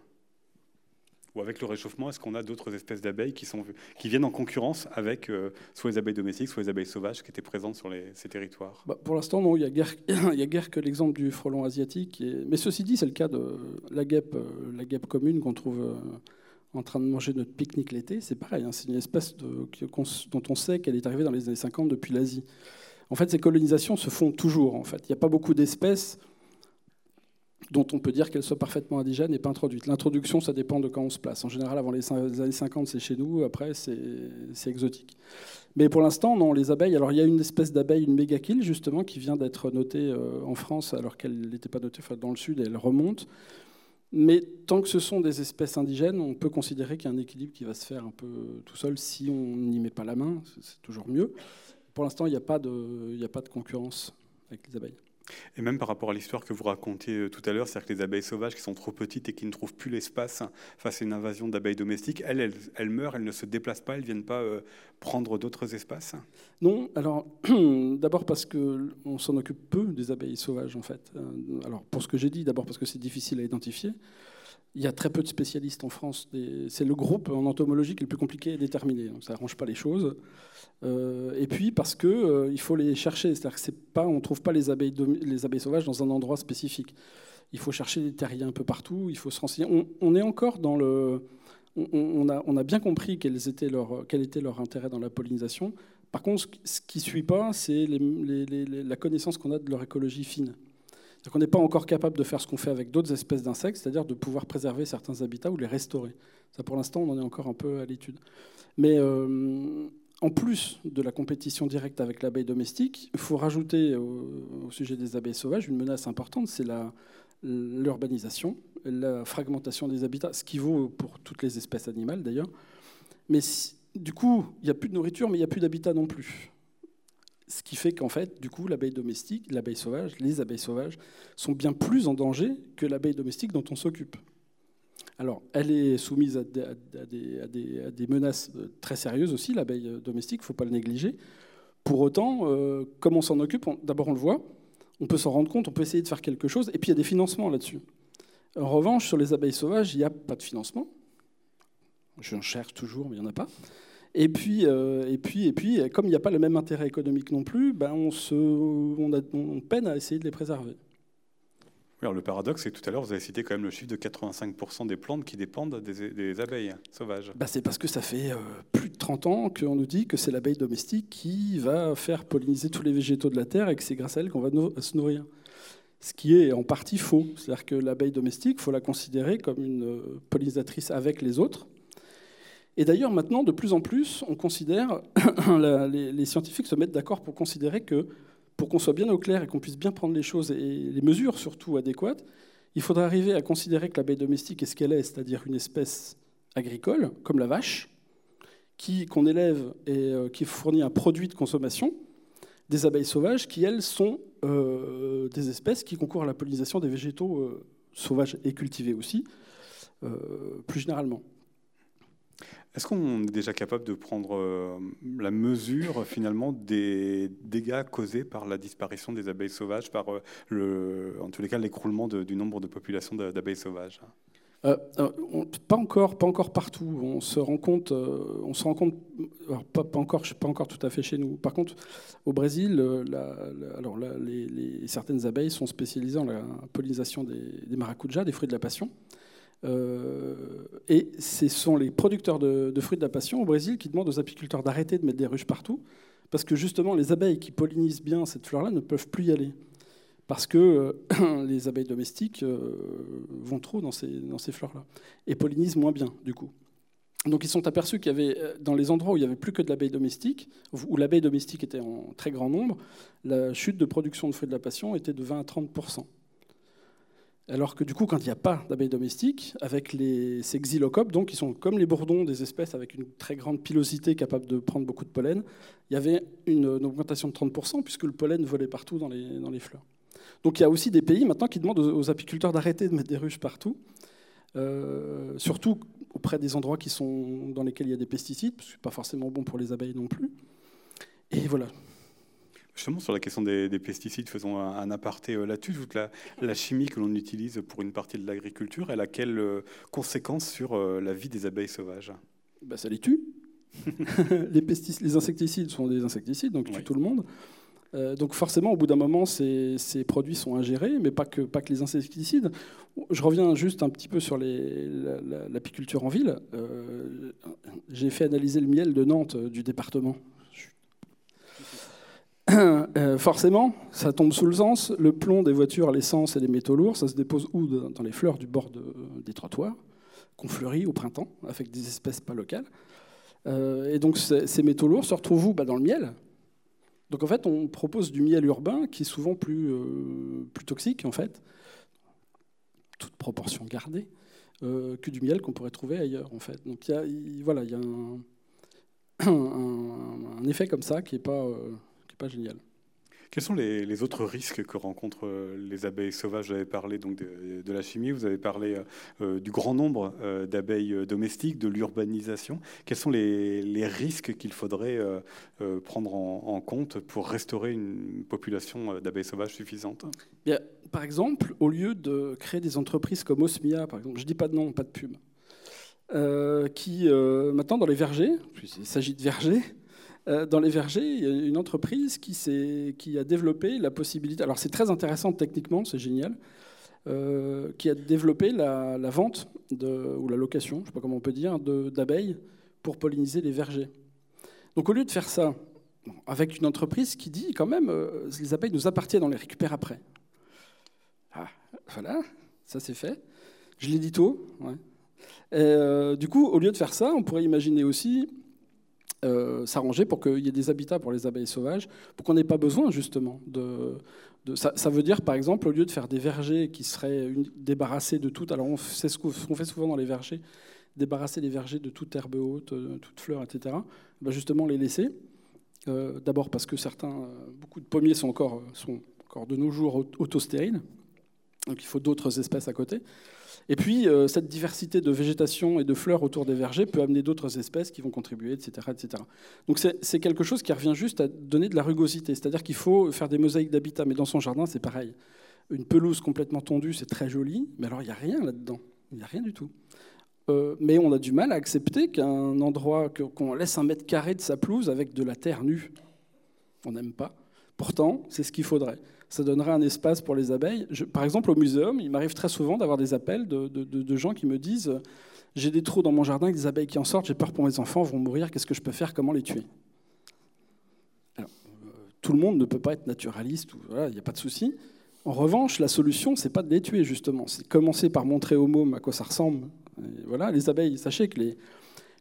Ou avec le réchauffement, est-ce qu'on a d'autres espèces d'abeilles qui, sont, qui viennent en concurrence avec soit les abeilles domestiques, soit les abeilles sauvages qui étaient présentes sur ces territoires? Bah, Pour l'instant, non, il n'y a, guère, a guère que l'exemple du frelon asiatique. Mais ceci dit, c'est le cas de la guêpe, la guêpe commune qu'on trouve en train de manger notre pique-nique l'été. C'est pareil, hein, c'est une espèce dont on sait qu'elle est arrivée dans les années 50 depuis l'Asie. En fait, ces colonisations se font toujours. En fait. Il n'y a pas beaucoup d'espèces dont on peut dire qu'elle soit parfaitement indigène et pas introduite. L'introduction, ça dépend de quand on se place. En général, avant les années 50, c'est chez nous, après, c'est exotique. Mais pour l'instant, non, les abeilles. Alors, il y a une espèce d'abeille, une mégakille, justement, qui vient d'être notée euh, en France, alors qu'elle n'était pas notée dans le sud, et elle remonte. Mais tant que ce sont des espèces indigènes, on peut considérer qu'il y a un équilibre qui va se faire un peu tout seul si on n'y met pas la main. C'est toujours mieux. Pour l'instant, il n'y a, pas de, a pas de concurrence avec les abeilles. Et même par rapport à l'histoire que vous racontiez euh, tout à l'heure, c'est-à-dire que les abeilles sauvages qui sont trop petites et qui ne trouvent plus l'espace face à une invasion d'abeilles domestiques, elles, elles, meurent, elles ne se déplacent pas, elles ne viennent pas euh, prendre d'autres espaces Non, alors d'abord parce qu'on s'en occupe peu des abeilles sauvages en fait. Euh, alors pour ce que j'ai dit, d'abord parce que c'est difficile à identifier. Il y a très peu de spécialistes en France. C'est le groupe en entomologie qui est le plus compliqué à déterminer. Donc ça n'arrange pas les choses. Euh, et puis parce qu'il euh, il faut les chercher. C'est-à-dire on ne trouve pas les abeilles, les abeilles sauvages dans un endroit spécifique. Il faut chercher des terriers un peu partout. Il faut se renseigner. On, est encore dans le. On, a, on, a, bien compris quels étaient leur, quel était leur intérêt dans la pollinisation. Par contre, ce qui ne suit pas, c'est la connaissance qu'on a de leur écologie fine. On n'est pas encore capable de faire ce qu'on fait avec d'autres espèces d'insectes, c'est-à-dire de pouvoir préserver certains habitats ou les restaurer. Ça, pour l'instant, on en est encore un peu à l'étude. Mais euh, en plus de la compétition directe avec l'abeille domestique, il faut rajouter au, sujet des abeilles sauvages une menace importante, c'est l'urbanisation, la, fragmentation des habitats, ce qui vaut pour toutes les espèces animales d'ailleurs. Mais du coup, il n'y a plus de nourriture, mais il n'y a plus d'habitat non plus. Ce qui fait qu'en fait, du coup, l'abeille domestique, l'abeille sauvage, les abeilles sauvages sont bien plus en danger que l'abeille domestique dont on s'occupe. Alors, elle est soumise à des, menaces euh, très sérieuses aussi, l'abeille domestique, il ne faut pas le négliger. Pour autant, euh, comme on s'en occupe, d'abord on le voit, on peut s'en rendre compte, on peut essayer de faire quelque chose, et puis il y a des financements là-dessus. En revanche, sur les abeilles sauvages, il n'y a pas de financement. Je cherche toujours, mais il n'y en a pas. Et puis, euh, et puis, et puis, comme il n'y a pas le même intérêt économique non plus, ben on, se, on, peine à essayer de les préserver. alors le paradoxe, c'est que tout à l'heure, vous avez cité quand même le chiffre de 85% des plantes qui dépendent des, abeilles sauvages. Ben c'est parce que ça fait euh, plus de 30 ans qu'on nous dit que c'est l'abeille domestique qui va faire polliniser tous les végétaux de la Terre et que c'est grâce à elle qu'on va se nourrir. Ce qui est en partie faux. C'est-à-dire que l'abeille domestique, il faut la considérer comme une euh, pollinisatrice avec les autres et d'ailleurs, maintenant, de plus en plus, on considère, les, scientifiques se mettent d'accord pour considérer que, pour qu'on soit bien au clair et qu'on puisse bien prendre les choses et les mesures surtout adéquates, il faudrait arriver à considérer que l'abeille domestique est ce qu'elle est, c'est-à-dire une espèce agricole, comme la vache, qu'on élève et euh, qui fournit un produit de consommation, des abeilles sauvages qui, elles, sont euh, des espèces qui concourent à la pollinisation des végétaux euh, sauvages et cultivés aussi, plus généralement. Est-ce qu'on est déjà capable de prendre euh, la mesure finalement des dégâts causés par la disparition des abeilles sauvages, par euh, en tous les cas l'écroulement du nombre de populations d'abeilles sauvages? Euh, pas encore, pas encore partout. On se rend compte, on se rend compte, pas, encore, pas encore tout à fait chez nous. Par contre, au Brésil, alors les, certaines abeilles sont spécialisées en la pollinisation des maracujas, des fruits de la passion. Euh, et ce sont les producteurs de, fruits de la passion au Brésil qui demandent aux apiculteurs d'arrêter de mettre des ruches partout, parce que justement les abeilles qui pollinisent bien cette fleur-là ne peuvent plus y aller, parce que euh, les abeilles domestiques euh, vont trop dans ces, dans ces fleurs-là, et pollinisent moins bien du coup. Donc ils sont aperçus qu'il y avait, dans les endroits où il n'y avait plus que de l'abeille domestique, où l'abeille domestique était en très grand nombre, la chute de production de fruits de la passion était de 20 à 30 alors que du coup, quand il n'y a pas d'abeilles domestiques, avec les, ces xylocopes, donc, qui sont comme les bourdons des espèces avec une très grande pilosité capable de prendre beaucoup de pollen, il y avait une, augmentation de 30%, puisque le pollen volait partout dans les, dans les, fleurs. Donc il y a aussi des pays maintenant qui demandent aux, apiculteurs d'arrêter de mettre des ruches partout, euh, surtout auprès des endroits qui sont, dans lesquels il y a des pesticides, parce que ce n'est pas forcément bon pour les abeilles non plus. Et voilà, Justement, sur la question des, pesticides, faisons un, aparté euh, là-dessus. Toute la, la, chimie que l'on utilise pour une partie de l'agriculture, elle a quelles euh, conséquences sur euh, la vie des abeilles sauvages? Bah, Ça les tue. les, les, insecticides sont des insecticides, donc ils tuent tout le monde. donc forcément, au bout d'un moment, ces, ces, produits sont ingérés, mais pas que, pas que les insecticides. Je reviens juste un petit peu sur l'apiculture en ville. J'ai fait analyser le miel de Nantes du département Euh, forcément, ça tombe sous le sens. Le plomb des voitures, l'essence et les métaux lourds, ça se dépose où Dans les fleurs du bord des trottoirs, qu'on fleurit au printemps avec des espèces pas locales. Euh, et donc ces métaux lourds se retrouvent où? Bah, Dans le miel. Donc en fait, on propose du miel urbain qui est souvent plus, euh, toxique, en fait, toute proportion gardée, que du miel qu'on pourrait trouver ailleurs, en fait. Donc il y a, voilà, un, effet comme ça qui n'est pas pas génial. Quels sont les, autres risques que rencontrent euh, les abeilles sauvages? Vous avez parlé donc de, la chimie, vous avez parlé euh, du grand nombre euh, d'abeilles domestiques, de l'urbanisation. Quels sont les, risques qu'il faudrait prendre en, compte pour restaurer une population d'abeilles sauvages suffisante? Par exemple, au lieu de créer des entreprises comme Osmia, par exemple, je ne dis pas de nom, pas de pub, qui maintenant dans les vergers, il s'agit de vergers, euh, dans les vergers, il y a une entreprise qui, a développé la possibilité, alors c'est très intéressant techniquement, c'est génial, euh, qui a développé la, vente ou la location, je ne sais pas comment on peut dire, d'abeilles pour polliniser les vergers. Donc au lieu de faire ça, avec une entreprise qui dit quand même, euh, les abeilles nous appartiennent, on les récupère après. Ah, voilà, ça c'est fait. Je l'ai dit tôt. du coup, au lieu de faire ça, on pourrait imaginer aussi euh, s'arranger pour qu'il y ait des habitats pour les abeilles sauvages, pour qu'on n'ait pas besoin justement de... ça, veut dire par exemple, au lieu de faire des vergers qui seraient débarrassés de tout, alors c'est ce qu'on fait souvent dans les vergers, débarrasser les vergers de toute herbe haute, de toute fleur, etc., ben justement les laisser. Euh, d'abord parce que certains, beaucoup de pommiers sont encore, sont encore de nos jours autostériles, donc il faut d'autres espèces à côté. Et puis, euh, cette diversité de végétation et de fleurs autour des vergers peut amener d'autres espèces qui vont contribuer, etc. etc. Donc, c'est quelque chose qui revient juste à donner de la rugosité. C'est-à-dire qu'il faut faire des mosaïques d'habitat. Mais dans son jardin, c'est pareil. Une pelouse complètement tondue, c'est très joli, mais alors il n'y a rien là-dedans. Il n'y a rien du tout. Euh, mais on a du mal à accepter qu'un endroit, qu'on laisse un mètre carré de sa pelouse avec de la terre nue. On n'aime pas. Pourtant, c'est ce qu'il faudrait ça donnerait un espace pour les abeilles. par exemple, au muséum, il m'arrive très souvent d'avoir des appels de, gens qui me disent J'ai des trous dans mon jardin des abeilles qui en sortent, j'ai peur pour mes enfants, vont mourir, qu'est-ce que je peux faire Comment les tuer? Alors, euh, Tout le monde ne peut pas être naturaliste, il n'y a pas de souci. En revanche, la solution, c'est pas de les tuer, justement. C'est commencer par montrer aux mômes à quoi ça ressemble. voilà, les abeilles, sachez que les,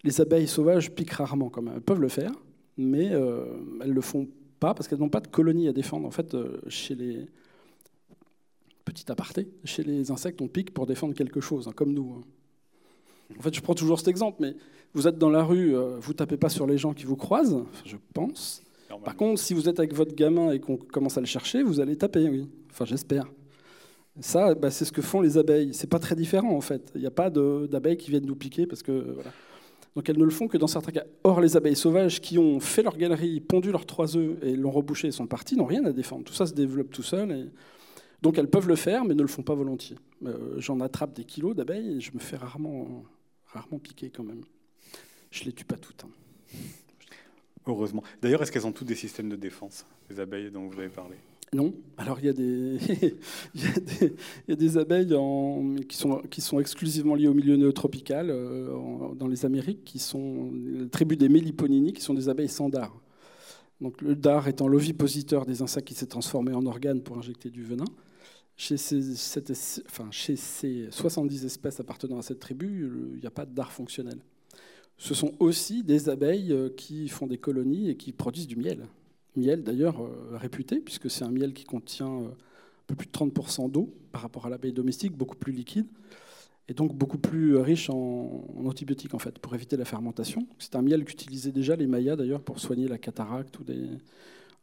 les abeilles sauvages piquent rarement quand même. Elles peuvent le faire, mais euh, elles le font parce qu'elles n'ont pas de colonies à défendre. En fait, euh, chez les petit aparté, chez les insectes, on pique pour défendre quelque chose, hein, comme nous. Hein. En fait, je prends toujours cet exemple, mais vous êtes dans la rue, euh, vous tapez pas sur les gens qui vous croisent, je pense. Par contre, si vous êtes avec votre gamin et qu'on commence à le chercher, vous allez taper, oui. Enfin, j'espère. Ça, bah, c'est ce que font les abeilles. C'est pas très différent, en fait. Il n'y a pas d'abeilles qui viennent nous piquer parce que voilà. Donc elles ne le font que dans certains cas. Or, les abeilles sauvages qui ont fait leur galerie, pondu leurs trois œufs et l'ont rebouché et sont partis n'ont rien à défendre. Tout ça se développe tout seul. Donc elles peuvent le faire, mais ne le font pas volontiers. Euh, j'en attrape des kilos d'abeilles et je me fais rarement, rarement piquer quand même. Je les tue pas toutes. Hein. Heureusement. D'ailleurs, est-ce qu'elles ont tous des systèmes de défense, les abeilles dont vous avez parlé? Non. Alors il y a des, abeilles qui, sont, exclusivement liées au milieu néotropical euh, dans les Amériques, qui sont la tribu des Méliponini, qui sont des abeilles sans dard. Donc le dard étant l'ovipositeur des insectes qui s'est transformé en organe pour injecter du venin. Chez ces, chez ces 70 espèces appartenant à cette tribu, il n'y a pas de dard fonctionnel. Ce sont aussi des abeilles euh, qui font des colonies et qui produisent du miel miel d'ailleurs euh, réputé, puisque c'est un miel qui contient euh, un peu plus de 30% d'eau par rapport à l'abeille domestique, beaucoup plus liquide, et donc beaucoup plus riche en, antibiotiques en fait, pour éviter la fermentation. C'est un miel qu'utilisaient déjà les Mayas d'ailleurs pour soigner la cataracte, ou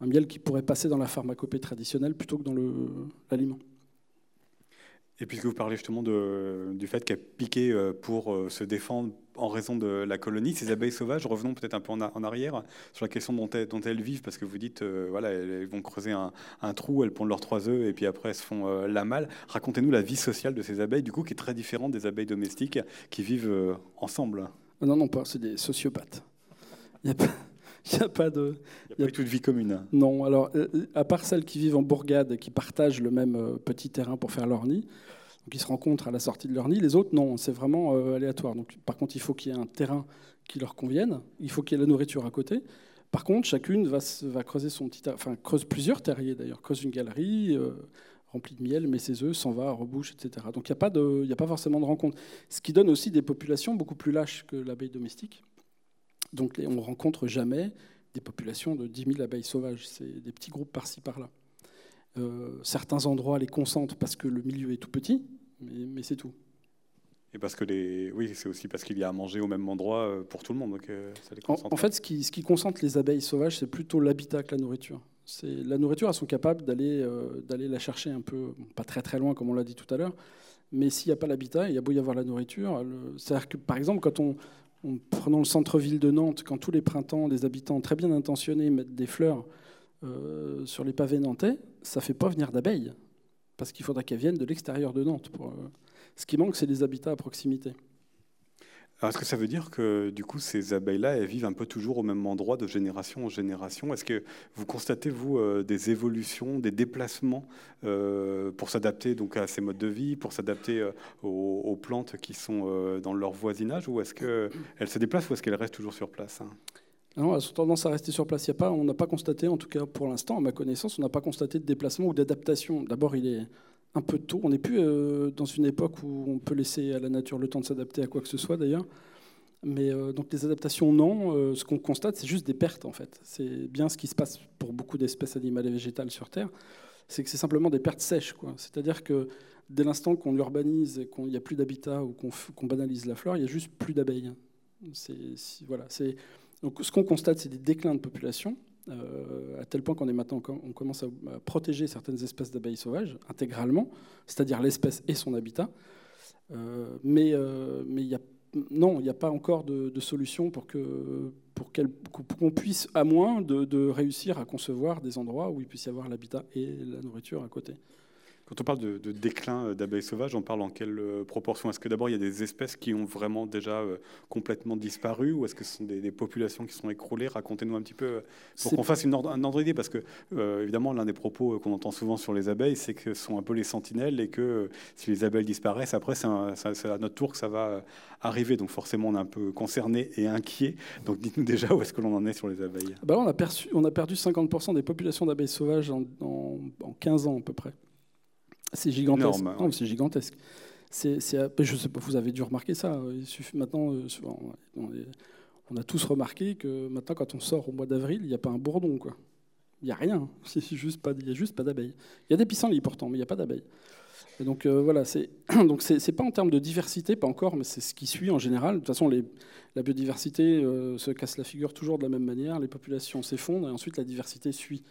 un miel qui pourrait passer dans la pharmacopée traditionnelle plutôt que dans l'aliment. Et puisque vous parlez justement du fait qu'elles piquaient euh, pour se défendre en raison de la colonie. Ces abeilles sauvages, revenons peut-être un peu en, arrière sur la question dont elles, vivent, parce que vous dites, euh, voilà, elles vont creuser un, trou, elles pondent leurs trois œufs et puis après elles se font euh, la malle. Racontez-nous la vie sociale de ces abeilles, du coup, qui est très différente des abeilles domestiques qui vivent euh, ensemble. Non, non, pas, c'est des sociopathes. Il n'y a pas. Il a pas de. Il n'y a, pas toute vie commune. Non, alors, à part celles qui vivent en bourgade et qui partagent le même petit terrain pour faire leur nid, qui se rencontrent à la sortie de leur nid. Les autres, non, c'est vraiment euh, aléatoire. Donc, par contre, il faut qu'il y ait un terrain qui leur convienne. Il faut qu'il y ait la nourriture à côté. Par contre, chacune va, va creuser son petit, enfin creuse plusieurs terriers d'ailleurs, creuse une galerie euh, remplie de miel, met ses œufs, s'en va, rebouche, etc. Donc il n'y a pas de, a pas forcément de rencontre. Ce qui donne aussi des populations beaucoup plus lâches que l'abeille domestique. Donc on ne rencontre jamais des populations de 10 000 abeilles sauvages. C'est des petits groupes par-ci par-là. Euh, certains endroits les concentrent parce que le milieu est tout petit, mais, c'est tout. Et parce que les, oui, c'est aussi parce qu'il y a à manger au même endroit euh, pour tout le monde, donc euh, ça les concentre. En, fait, ce qui, ce qui, concentre les abeilles sauvages, c'est plutôt l'habitat que la nourriture. La nourriture, elles sont capables d'aller la chercher un peu, pas très très loin comme on l'a dit tout à l'heure, mais s'il n'y a pas l'habitat, il y a beau y avoir la nourriture. C'est-à-dire que par exemple, quand on prenons le centre-ville de Nantes, quand tous les printemps, des habitants très bien intentionnés mettent des fleurs sur les pavés nantais, ça ne fait pas venir d'abeilles, parce qu'il faudra qu'elles viennent de l'extérieur de Nantes. Pour, ce qui manque, c'est des habitats à proximité. Est-ce que ça veut dire que du coup ces abeilles-là, elles vivent un peu toujours au même endroit de génération en génération? Est-ce que vous constatez vous euh, des évolutions, des déplacements euh, pour s'adapter donc à ces modes de vie, pour s'adapter euh, aux, plantes qui sont dans leur voisinage, ou est-ce qu'elles se déplacent ou est-ce qu'elles restent toujours sur place hein? Non, elles ont tendance à rester sur place. Il y a pas, on n'a pas constaté, en tout cas pour l'instant, à ma connaissance, on n'a pas constaté de déplacement ou d'adaptation. D'abord, il est un peu tôt. On n'est plus euh, dans une époque où on peut laisser à la nature le temps de s'adapter à quoi que ce soit d'ailleurs. Mais euh, donc les adaptations, non. Euh, ce qu'on constate, c'est juste des pertes en fait. C'est bien ce qui se passe pour beaucoup d'espèces animales et végétales sur Terre. C'est que c'est simplement des pertes sèches. C'est-à-dire que dès l'instant qu'on urbanise et qu'il n'y a plus d'habitat ou qu'on banalise la flore, il n'y a juste plus d'abeilles. Voilà, donc ce qu'on constate, c'est des déclins de population. Euh, à tel point qu'on est maintenant, on commence à protéger certaines espèces d'abeilles sauvages intégralement, c'est-à-dire l'espèce et son habitat. Euh, mais euh, mais y a, non, il n'y a pas encore de, solution pour que pour qu'on puisse, à moins de, de, réussir à concevoir des endroits où il puisse y avoir l'habitat et la nourriture à côté. Quand on parle de, déclin euh, d'abeilles sauvages, on parle en quelle euh, proportion? Est-ce que d'abord il y a des espèces qui ont vraiment déjà euh, complètement disparu ou est-ce que ce sont des, populations qui sont écroulées? Racontez-nous un petit peu pour qu'on fasse une ordre, un ordre d'idée parce que évidemment l'un des propos qu'on entend souvent sur les abeilles c'est que ce sont un peu les sentinelles et que si les abeilles disparaissent après c'est à notre tour que ça va arriver. Donc forcément on est un peu concerné et inquiet. Donc dites-nous déjà où est-ce que l'on en est sur les abeilles. Bah on, a perçu, on a perdu 50% des populations d'abeilles sauvages en, en 15 ans à peu près. C'est gigantesque. c'est gigantesque. C'est, je sais pas, vous avez dû remarquer ça. Il suffit maintenant. Euh, on, a tous remarqué que maintenant, quand on sort au mois d'avril, il n'y a pas un bourdon, quoi. Il n'y a rien. Pas, il y a juste pas d'abeilles. Il y a des pissenlits pourtant, mais il n'y a pas d'abeilles. Et donc euh, voilà, c'est donc c'est pas en termes de diversité, pas encore, mais c'est ce qui suit en général. De toute façon, les, la biodiversité euh, se casse la figure toujours de la même manière. Les populations s'effondrent et ensuite la diversité suit.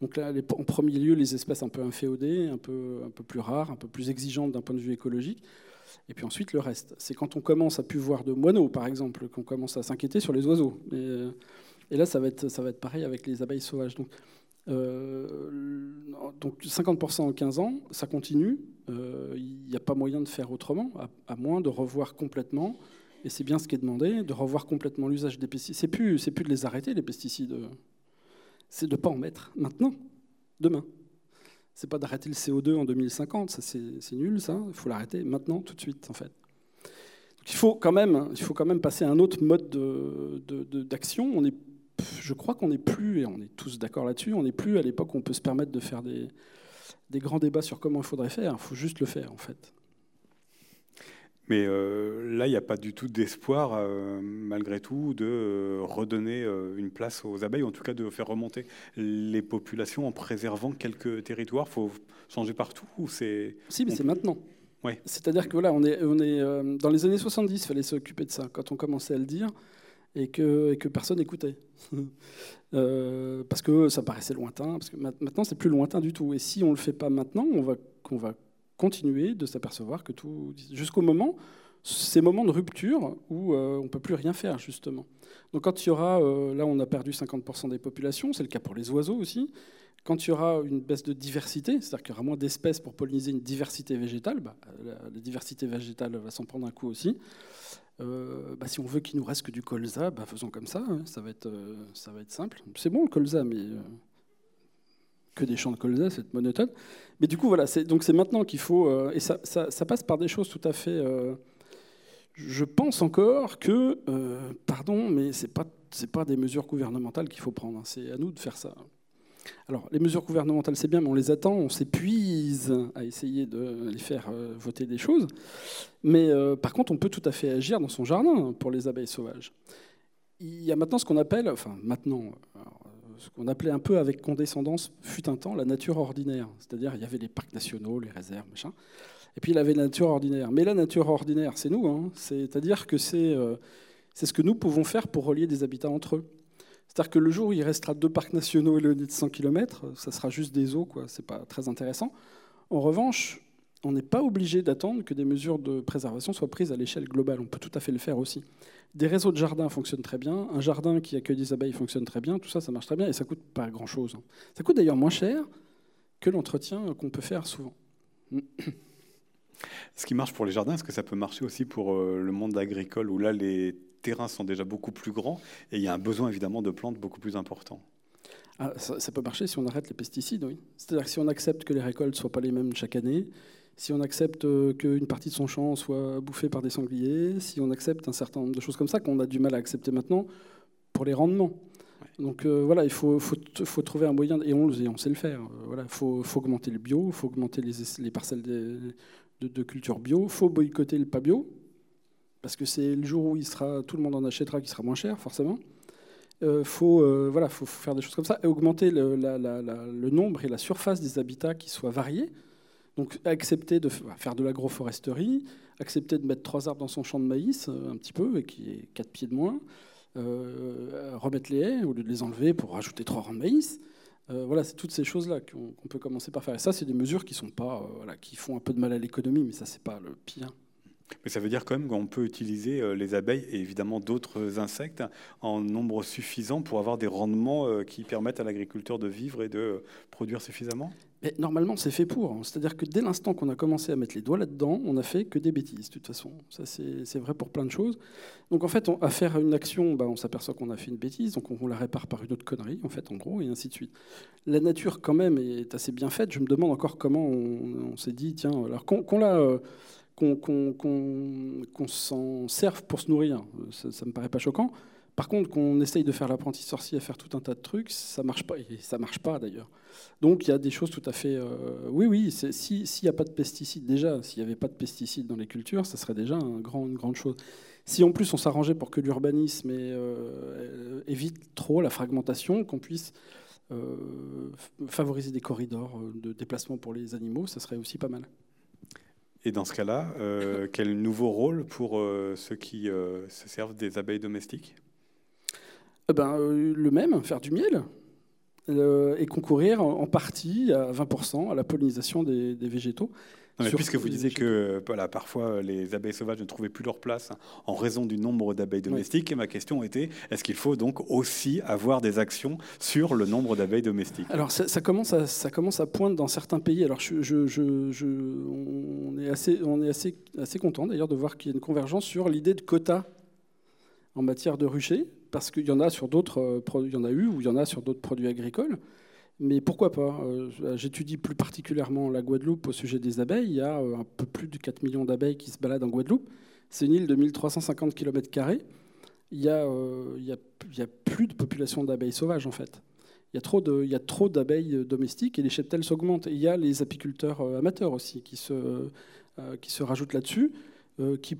Donc là, en premier lieu, les espèces un peu inféodées, un peu, un peu plus rares, un peu plus exigeantes d'un point de vue écologique. Et puis ensuite, le reste. C'est quand on commence à plus voir de moineaux, par exemple, qu'on commence à s'inquiéter sur les oiseaux. Et, euh, là, ça va, être, ça va être pareil avec les abeilles sauvages. Donc, euh, donc 50% en 15 ans, ça continue. Euh, il n'y a pas moyen de faire autrement, à, moins de revoir complètement, et c'est bien ce qui est demandé, de revoir complètement l'usage des pesticides. C'est plus, plus de les arrêter, les pesticides c'est de ne pas en mettre maintenant, demain. C'est pas d'arrêter le CO2 en 2050, ça c'est nul, ça. Il faut l'arrêter maintenant, tout de suite, en fait. il faut quand même, il faut quand même passer à un autre mode d'action. Je crois qu'on n'est plus, et on est tous d'accord là-dessus, on n'est plus à l'époque où on peut se permettre de faire des, des grands débats sur comment il faudrait faire. Il faut juste le faire, en fait. Mais euh, là, il n'y a pas du tout d'espoir, euh, malgré tout, de euh, redonner une place aux abeilles, ou en tout cas de faire remonter les populations en préservant quelques territoires. Il faut changer partout ou c'est... Si, mais c'est maintenant. Ouais. C'est-à-dire que voilà, on est, on est dans les années 70, il fallait s'occuper de ça, quand on commençait à le dire, et que, et que personne n'écoutait. parce que ça paraissait lointain, parce que maintenant, c'est plus lointain du tout. Et si on ne le fait pas maintenant, on va, on va continuer de s'apercevoir que tout. Jusqu'au moment, ces moments de rupture où euh, on ne peut plus rien faire, justement. Donc, quand il y aura. Euh, là, on a perdu 50% des populations, c'est le cas pour les oiseaux aussi. Quand il y aura une baisse de diversité, c'est-à-dire qu'il y aura moins d'espèces pour polliniser une diversité végétale, bah, la, diversité végétale va s'en prendre un coup aussi. Euh, bah, si on veut qu'il nous reste que du colza, bah, faisons comme ça, hein. ça, va être, ça va être simple. C'est bon le colza, mais que des champs de colza, c'est monotone. Mais du coup, voilà, c'est, maintenant qu'il faut, euh, et ça, ça, passe par des choses tout à fait. Euh, je pense encore que, euh, pardon, mais c'est pas pas des mesures gouvernementales qu'il faut prendre. Hein. c'est à nous de faire ça. Alors, les mesures gouvernementales, c'est bien, mais on les attend, on s'épuise à essayer de les faire voter des choses. Mais par contre, on peut tout à fait agir dans son jardin pour les abeilles sauvages. Il y a maintenant ce qu'on appelle, enfin maintenant, ce qu'on appelait un peu avec condescendance, fut un temps, la nature ordinaire. C'est-à-dire, il y avait les parcs nationaux, les réserves, machin. Et puis, il y avait la nature ordinaire. Mais la nature ordinaire, c'est nous. Hein. C'est-à-dire que c'est euh, c'est ce que nous pouvons faire pour relier des habitats entre eux. C'est-à-dire que le jour où il restera deux parcs nationaux éloignés de 100 km, ça sera juste des eaux, quoi. C'est pas très intéressant. En revanche, on n'est pas obligé d'attendre que des mesures de préservation soient prises à l'échelle globale. On peut tout à fait le faire aussi. Des réseaux de jardins fonctionnent très bien. Un jardin qui accueille des abeilles fonctionne très bien. Tout ça, ça marche très bien et ça coûte pas grand-chose. Ça coûte d'ailleurs moins cher que l'entretien qu'on peut faire souvent. Ce qui marche pour les jardins, est-ce que ça peut marcher aussi pour euh, le monde agricole où là les terrains sont déjà beaucoup plus grands et il y a un besoin évidemment de plantes beaucoup plus important? Ah, ça, peut marcher si on arrête les pesticides, oui. C'est-à-dire que si on accepte que les récoltes ne soient pas les mêmes chaque année, si on accepte euh, qu'une partie de son champ soit bouffée par des sangliers, si on accepte un certain nombre de choses comme ça qu'on a du mal à accepter maintenant pour les rendements. Donc euh, voilà, il faut, faut, trouver un moyen, et on, on sait le faire. Euh, voilà, il faut, augmenter le bio, il faut augmenter les, les parcelles de, de, culture bio, il faut boycotter le pas bio, parce que c'est le jour où il sera, tout le monde en achètera qui sera moins cher, forcément. Il faut, voilà, faut faire des choses comme ça, et augmenter le, le nombre et la surface des habitats qui soient variés. Donc accepter de faire de l'agroforesterie, accepter de mettre trois arbres dans son champ de maïs, euh, un petit peu, et qui est quatre pieds de moins, euh, remettre les haies au lieu de les enlever pour rajouter trois rangs de maïs. Euh, voilà, c'est toutes ces choses-là qu'on peut commencer par faire. Et ça, c'est des mesures qui sont pas, qui font un peu de mal à l'économie, mais ça, c'est pas le pire. Mais ça veut dire quand même qu'on peut utiliser les abeilles et évidemment d'autres insectes en nombre suffisant pour avoir des rendements qui permettent à l'agriculteur de vivre et de produire suffisamment? Normalement, c'est fait pour. C'est-à-dire que dès l'instant qu'on a commencé à mettre les doigts là-dedans, on a fait que des bêtises, de toute façon. Ça, c'est vrai pour plein de choses. Donc, en fait, à faire une action, bah, on s'aperçoit qu'on a fait une bêtise, donc on, la répare par une autre connerie, en fait, en gros, et ainsi de suite. La nature, quand même, est assez bien faite. Je me demande encore comment on, s'est dit, tiens, alors qu'on euh, qu'on s'en serve pour se nourrir, ça, ne me paraît pas choquant. Par contre, qu'on essaye de faire l'apprenti sorcier à faire tout un tas de trucs, ça marche pas. Ça marche pas d'ailleurs. Donc il y a des choses tout à fait. Euh, oui, oui. S'il n'y a pas de pesticides déjà, s'il n'y avait pas de pesticides dans les cultures, ça serait déjà une grande chose. Si en plus on s'arrangeait pour que l'urbanisme euh, évite trop la fragmentation, qu'on puisse euh, favoriser des corridors de déplacement pour les animaux, ça serait aussi pas mal. Et dans ce cas-là, quel nouveau rôle pour ceux qui se servent des abeilles domestiques? Ben, euh, Le même, faire du miel. Euh, et concourir en, partie à 20% à la pollinisation des, végétaux. puisque vous disiez que voilà, parfois les abeilles sauvages ne trouvaient plus leur place en raison du nombre d'abeilles domestiques, et ma question était est-ce qu'il faut donc aussi avoir des actions sur le nombre d'abeilles domestiques? Alors ça, commence à, ça commence à poindre dans certains pays. Alors je, je, on est assez, on est assez, assez content d'ailleurs de voir qu'il y a une convergence sur l'idée de quotas en matière de ruchers parce qu'il y en a sur d'autres euh, il y en a eu ou il y en a sur d'autres produits agricoles. Mais pourquoi pas euh, J'étudie plus particulièrement la Guadeloupe au sujet des abeilles. Il y a euh, un peu plus de 4 millions d'abeilles qui se baladent en Guadeloupe. C'est une île de 1350 km. Il y, a, il, y a, il y a plus de population d'abeilles sauvages en fait. Il y a trop d'abeilles domestiques et les cheptels s'augmentent. il y a les apiculteurs amateurs aussi qui se, qui se rajoutent là-dessus. Euh, qui,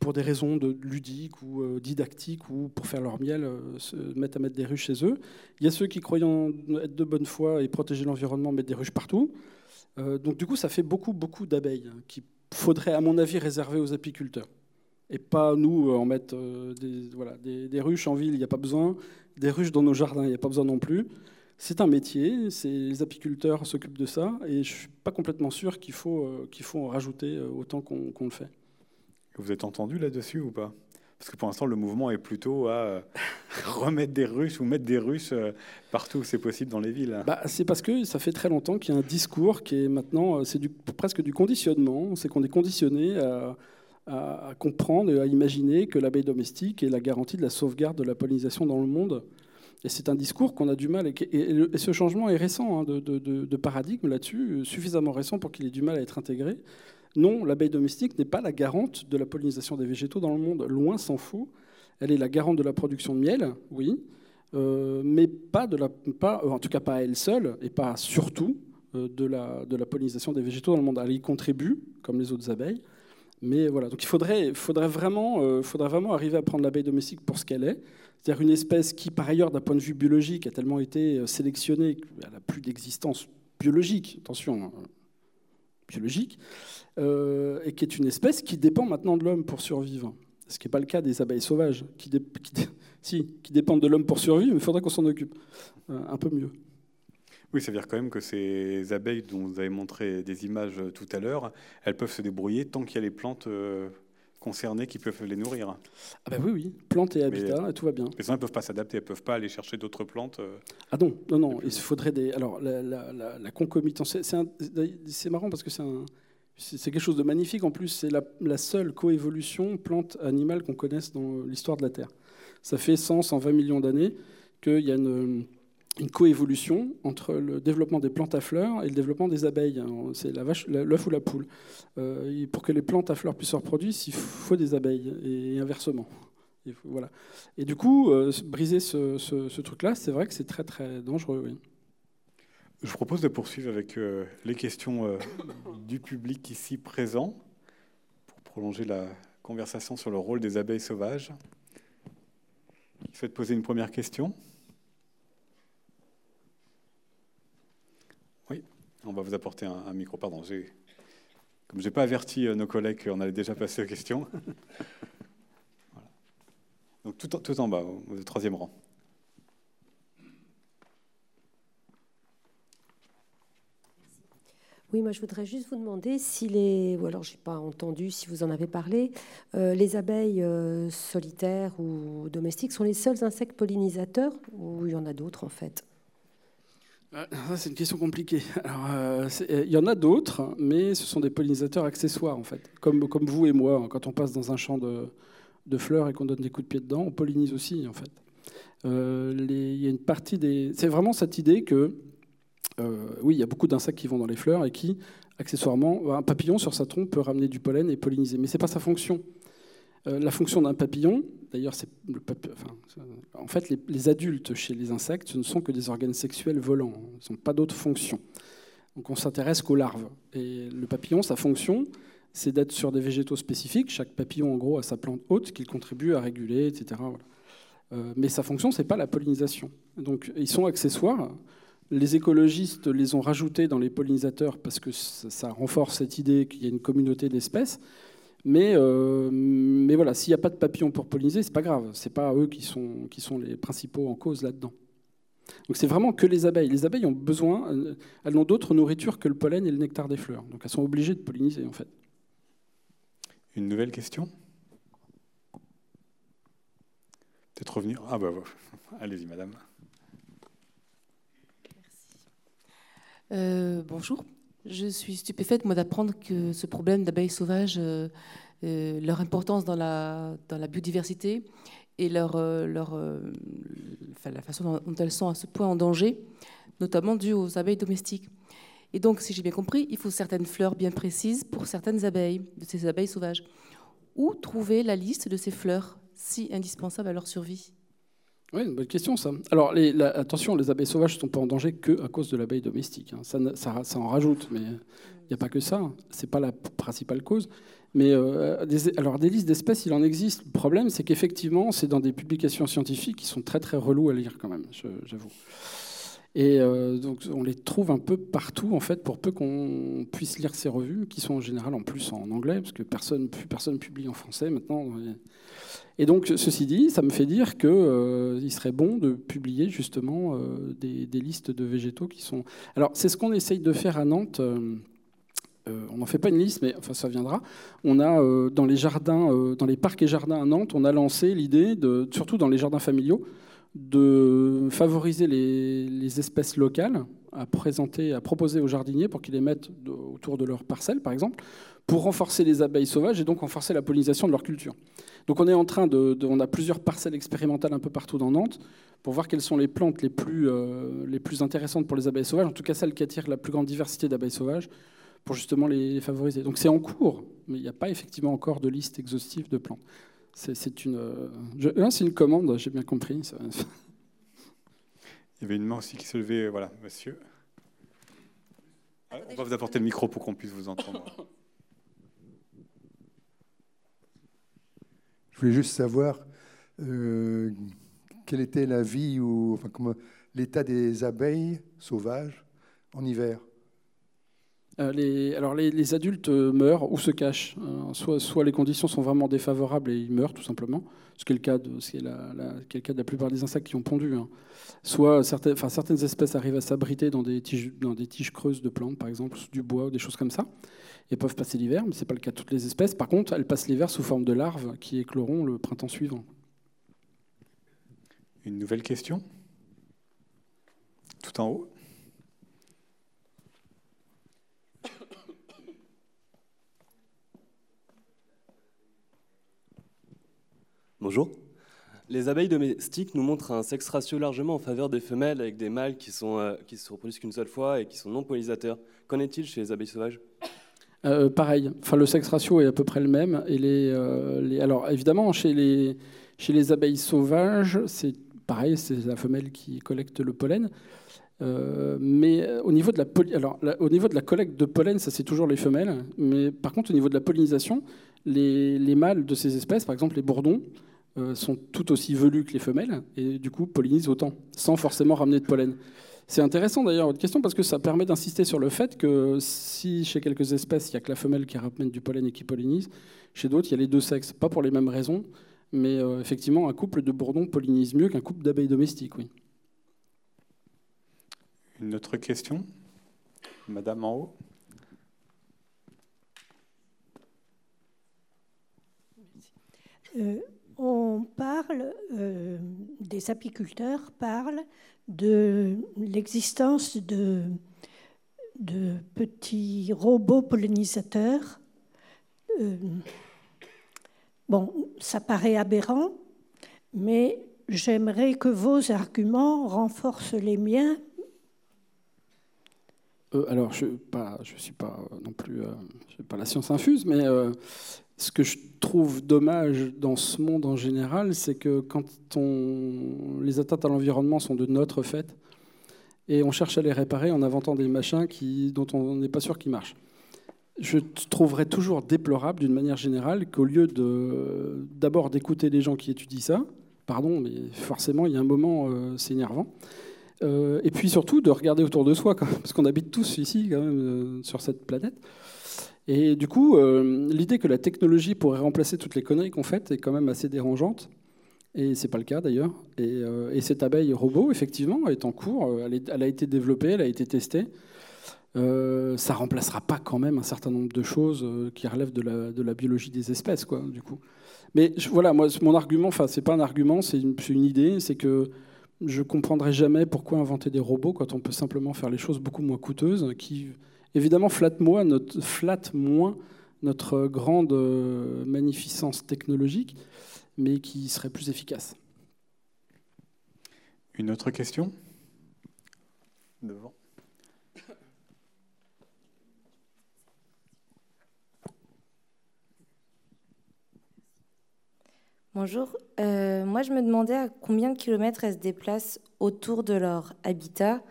pour des raisons ludiques ou euh, didactiques ou pour faire leur miel, euh, se mettent à mettre des ruches chez eux. Il y a ceux qui, croyant être de bonne foi et protéger l'environnement, mettent des ruches partout. donc du coup, ça fait beaucoup, beaucoup d'abeilles hein, qu'il faudrait, à mon avis, réserver aux apiculteurs. Et pas nous en mettre des, voilà, des, des, ruches en ville, il n'y a pas besoin. Des ruches dans nos jardins, il n'y a pas besoin non plus. C'est un métier, les apiculteurs s'occupent de ça, et je ne suis pas complètement sûr qu'il faut, euh, qu'il faut en rajouter euh, autant qu'on le fait. Vous êtes entendu là-dessus ou pas? Parce que pour l'instant, le mouvement est plutôt à euh, remettre des ruches ou mettre des ruches partout où c'est possible dans les villes. Bah, c'est parce que ça fait très longtemps qu'il y a un discours qui est maintenant, c'est presque du conditionnement, c'est qu'on est conditionné à, à, comprendre et à imaginer que l'abeille domestique est la garantie de la sauvegarde de la pollinisation dans le monde. Et c'est un discours qu'on a du mal. Et, ce changement est récent hein, de, paradigme là-dessus, suffisamment récent pour qu'il ait du mal à être intégré. Non, l'abeille domestique n'est pas la garante de la pollinisation des végétaux dans le monde, loin s'en faut. Elle est la garante de la production de miel, oui, euh, mais pas pas, en tout cas pas elle seule, et pas surtout euh, de, la, pollinisation des végétaux dans le monde. Elle y contribue, comme les autres abeilles, mais voilà, donc il euh, faudrait vraiment arriver à prendre l'abeille domestique pour ce qu'elle est, c'est-à-dire une espèce qui, par ailleurs, d'un point de vue biologique, a tellement été euh, sélectionnée qu'elle n'a plus d'existence biologique, attention, hein, biologique, euh, et qui est une espèce qui dépend maintenant de l'homme pour survivre. Ce qui n'est pas le cas des abeilles sauvages. Qui Si, qui dépendent de l'homme pour survivre, mais il faudrait qu'on s'en occupe un peu mieux. Oui, ça veut dire quand même que ces abeilles dont vous avez montré des images tout à l'heure, elles peuvent se débrouiller tant qu'il y a les plantes concernées qui peuvent les nourrir. Ah bah oui, oui, plantes et habitat, tout va bien. Mais elles ne peuvent pas s'adapter, elles ne peuvent pas aller chercher d'autres plantes. Euh, ah non, non, non, il faudrait des... Alors, la, la, la, concomitance, c'est marrant parce que c'est un... C'est quelque chose de magnifique. En plus, c'est la, seule coévolution plante-animale qu'on connaisse dans l'histoire de la Terre. Ça fait 100, 120 millions d'années qu'il y a une, une coévolution entre le développement des plantes à fleurs et le développement des abeilles. C'est la vache, l'œuf ou la poule. Euh, pour que les plantes à fleurs puissent se reproduire, il faut des abeilles et inversement. Et, voilà. Et du coup, euh, briser ce, truc-là, c'est vrai que c'est très très dangereux. Je propose de poursuivre avec euh, les questions du public ici présent pour prolonger la conversation sur le rôle des abeilles sauvages. Qui souhaite poser une première question On va vous apporter un, micro. Pardon, comme je n'ai pas averti euh, nos collègues qu'on allait déjà passer aux questions. Donc tout en, bas, au, troisième rang. Oui, moi je voudrais juste vous demander si les, ou alors j'ai pas entendu si vous en avez parlé, euh, les abeilles euh, solitaires ou domestiques sont les seuls insectes pollinisateurs ou il y en a d'autres en fait? C'est une question compliquée. Euh, euh, il y en a d'autres, mais ce sont des pollinisateurs accessoires, en fait. Comme, vous et moi, hein. quand on passe dans un champ de, fleurs et qu'on donne des coups de pied dedans, on pollinise aussi, en fait. Euh, il y a une partie des... C'est vraiment cette idée que, oui, il y a beaucoup d'insectes qui vont dans les fleurs et qui, accessoirement, un papillon sur sa trompe peut ramener du pollen et polliniser. Mais ce n'est pas sa fonction. La fonction d'un papillon, d'ailleurs, en fait, les, adultes chez les insectes, ce ne sont que des organes sexuels volants. Ils n'ont pas d'autre fonction. Donc on s'intéresse qu'aux larves. Et le papillon, sa fonction, c'est d'être sur des végétaux spécifiques. Chaque papillon, en gros, a sa plante haute qu'il contribue à réguler, etc. Euh, mais sa fonction, c'est pas la pollinisation. Donc ils sont accessoires. Les écologistes les ont rajoutés dans les pollinisateurs parce que ça renforce cette idée qu'il y a une communauté d'espèces. Mais, euh, mais voilà, s'il n'y a pas de papillons pour polliniser, c'est pas grave. C'est pas eux qui sont, qui sont les principaux en cause là-dedans. Donc c'est vraiment que les abeilles. Les abeilles ont besoin, euh, elles n'ont d'autre nourriture que le pollen et le nectar des fleurs. Donc elles sont obligées de polliniser en fait. Une nouvelle question? Peut-être revenir. Ah bah, allez-y madame. Merci. Euh, bonjour. Je suis stupéfaite, moi, d'apprendre que ce problème d'abeilles sauvages, euh, euh, leur importance dans la, dans la biodiversité et leur, euh, leur, la façon dont elles sont à ce point en danger, notamment dû aux abeilles domestiques. Et donc, si j'ai bien compris, il faut certaines fleurs bien précises pour certaines abeilles, de ces abeilles sauvages. Où trouver la liste de ces fleurs si indispensables à leur survie? Oui, une bonne question ça. Alors attention, les abeilles sauvages ne sont pas en danger que à cause de l'abeille domestique. Hein. Ça, en rajoute, mais il n'y a pas que ça. C'est pas la principale cause. Mais euh, des, alors des listes d'espèces, il en existe. Le problème, c'est qu'effectivement, c'est dans des publications scientifiques qui sont très très relous à lire quand même, j'avoue. Et euh, donc on les trouve un peu partout en fait, pour peu qu'on puisse lire ces revues, qui sont en général en plus en anglais, parce que personne, personne publie en français maintenant. Et donc, ceci dit, ça me fait dire qu'il euh, serait bon de publier justement euh, des, listes de végétaux qui sont. Alors, c'est ce qu'on essaye de faire à Nantes. Euh, on n'en fait pas une liste, mais enfin, ça viendra. On a dans les jardins, dans les parcs et jardins à Nantes, on a lancé l'idée, de, surtout dans les jardins familiaux, de favoriser les, espèces locales à présenter, à proposer aux jardiniers pour qu'ils les mettent autour de leur parcelle, par exemple, pour renforcer les abeilles sauvages et donc renforcer la pollinisation de leur culture. Donc on est en train de, on a plusieurs parcelles expérimentales un peu partout dans Nantes pour voir quelles sont les plantes les plus, euh, les plus intéressantes pour les abeilles sauvages, en tout cas celles qui attirent la plus grande diversité d'abeilles sauvages, pour justement les favoriser. Donc c'est en cours, mais il n'y a pas effectivement encore de liste exhaustive de plantes. C'est une, euh, c'est une commande, j'ai bien compris. Il y avait une main aussi qui se levait, voilà, monsieur. Ah, on va vous apporter le micro pour qu'on puisse vous entendre. Je voulais juste savoir euh, quelle était la vie ou enfin, l'état des abeilles sauvages en hiver? Euh, les, alors les, adultes meurent ou se cachent. Euh, soit, les conditions sont vraiment défavorables et ils meurent tout simplement, ce qui est le cas de, la, plupart des insectes qui ont pondu. Hein. Soit certaines, espèces arrivent à s'abriter dans des, tiges, dans des tiges creuses de plantes, par exemple, du bois ou des choses comme ça, et peuvent passer l'hiver, mais ce n'est pas le cas de toutes les espèces. Par contre, elles passent l'hiver sous forme de larves qui écloront le printemps suivant. Une nouvelle question? Tout en haut? Bonjour. Les abeilles domestiques nous montrent un sexe ratio largement en faveur des femelles, avec des mâles qui, sont, euh, qui se reproduisent qu'une seule fois et qui sont non pollinisateurs. Qu'en est-il chez les abeilles sauvages? Euh, Pareil. Enfin, le sexe ratio est à peu près le même. Et les, euh, les... Alors, évidemment, chez les, chez les abeilles sauvages, c'est pareil, c'est la femelle qui collecte le pollen. mais au niveau, de la Alors, au niveau de la collecte de pollen, ça c'est toujours les femelles. Mais par contre, au niveau de la pollinisation, les, les mâles de ces espèces, par exemple les bourdons, euh, sont tout aussi velus que les femelles et du coup pollinisent autant, sans forcément ramener de pollen. C'est intéressant d'ailleurs votre question parce que ça permet d'insister sur le fait que si chez quelques espèces il n'y a que la femelle qui ramène du pollen et qui pollinise, chez d'autres il y a les deux sexes, pas pour les mêmes raisons, mais euh, effectivement un couple de bourdons pollinise mieux qu'un couple d'abeilles domestiques. Oui. Une autre question? Madame en haut? Euh, on parle, euh, des apiculteurs parlent de l'existence de, petits robots pollinisateurs. Euh, bon, ça paraît aberrant, mais j'aimerais que vos arguments renforcent les miens. Euh, alors, je ne suis pas non plus, pas la science infuse, mais ce que je trouve dommage dans ce monde en général, c'est que quand on... les atteintes à l'environnement sont de notre fait, et on cherche à les réparer en inventant des machins dont on n'est pas sûr qu'ils marchent. Je trouverais toujours déplorable, d'une manière générale, qu'au lieu d'abord d'écouter les gens qui étudient ça, pardon, mais forcément, il y a un moment, euh, c'est énervant, euh, et puis surtout de regarder autour de soi, parce qu'on habite tous ici, quand même, euh, sur cette planète, et du coup, euh, l'idée que la technologie pourrait remplacer toutes les conneries qu'on fait est quand même assez dérangeante. Et c'est pas le cas d'ailleurs. Et, euh, cette abeille robot, effectivement, est en cours. Elle, a été développée, elle a été testée. Euh, ça remplacera pas quand même un certain nombre de choses euh, qui relèvent de la, biologie des espèces, quoi, du coup. Mais voilà, moi, mon argument, enfin, c'est pas un argument, c'est une, idée, c'est que je comprendrai jamais pourquoi inventer des robots quand on peut simplement faire les choses beaucoup moins coûteuses, qui évidemment flatte, notre, flatte moins notre grande euh, magnificence technologique, mais qui serait plus efficace. Une autre question? Devant. Bonjour. Euh, moi, je me demandais à combien de kilomètres elles se déplacent autour de leur habitat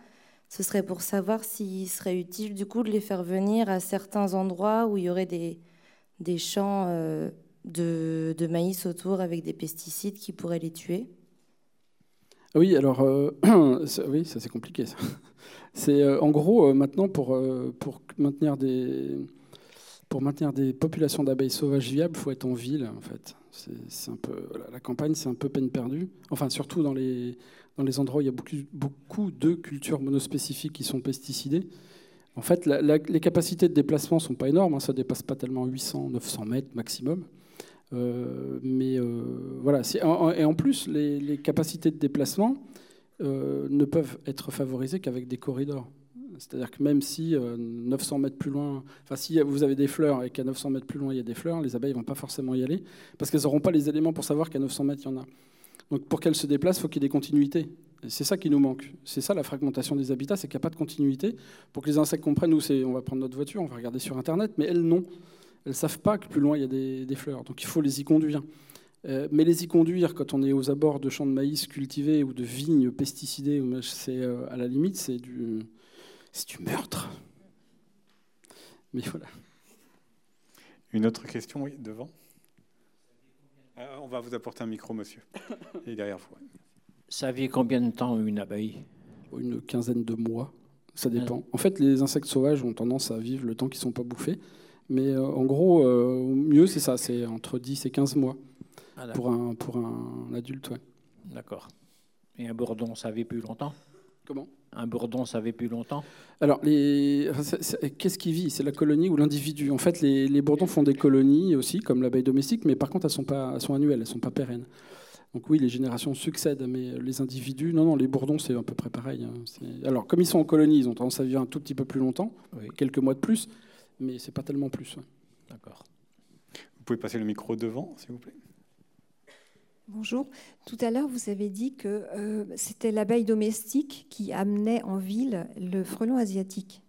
ce serait pour savoir s'il serait utile du coup de les faire venir à certains endroits où il y aurait des, des champs euh, de, de, maïs autour avec des pesticides qui pourraient les tuer. Oui, alors euh, oui, ça c'est compliqué. C'est euh, en gros maintenant pour, pour maintenir des pour maintenir des populations d'abeilles sauvages viables, il faut être en ville en fait. Un peu la campagne, c'est un peu peine perdue. Enfin, surtout dans les dans les endroits où il y a beaucoup, beaucoup de cultures monospécifiques qui sont pesticidées. En fait, les capacités de déplacement ne sont pas énormes, hein, ça ne dépasse pas tellement 800, 900 mètres maximum. Euh, mais euh, voilà, et en plus, les, capacités de déplacement euh, ne peuvent être favorisées qu'avec des corridors. C'est-à-dire que même si 900 mètres plus loin, enfin si vous avez des fleurs et qu'à 900 mètres plus loin il y a des fleurs, les abeilles ne vont pas forcément y aller parce qu'elles n'auront pas les éléments pour savoir qu'à 900 mètres il y en a. Donc pour qu'elle se déplace, il faut qu'il y ait des continuités. C'est ça qui nous manque. C'est ça la fragmentation des habitats, c'est qu'il n'y a pas de continuité. Pour que les insectes comprennent, nous, on va prendre notre voiture, on va regarder sur Internet, mais elles, non. Elles ne savent pas que plus loin, il y a des, fleurs. Donc il faut les y conduire. Euh, mais les y conduire quand on est aux abords de champs de maïs cultivés ou de vignes pesticidées, c'est euh, à la limite, c'est du, du meurtre. Mais voilà. Une autre question, oui, devant. Euh, on va vous apporter un micro, monsieur. Et derrière vous. Ça vit combien de temps une abeille? Une quinzaine de mois. Ça dépend. En fait, les insectes sauvages ont tendance à vivre le temps qu'ils ne sont pas bouffés. Mais euh, en gros, euh, mieux, c'est ça, c'est entre 10 et 15 mois Ah, pour, un, pour un adulte. Ouais. D'accord. Et un bourdon, ça vit plus longtemps? Comment? Un bourdon, ça vit plus longtemps Alors, les... qu'est-ce qui vit? C'est la colonie ou l'individu En fait, les, les bourdons font des colonies aussi, comme l'abeille domestique, mais par contre, elles sont, pas, elles sont annuelles, elles ne sont pas pérennes. Donc oui, les générations succèdent, mais les individus, non, non, les bourdons, c'est à peu près pareil. hein. Alors, comme ils sont en colonie, ils ont tendance à vivre un tout petit peu plus longtemps, Oui. quelques mois de plus, mais c'est pas tellement plus. ouais. D'accord. Vous pouvez passer le micro devant, s'il vous plaît? Bonjour. Tout à l'heure, vous avez dit que euh, c'était l'abeille domestique qui amenait en ville le frelon asiatique.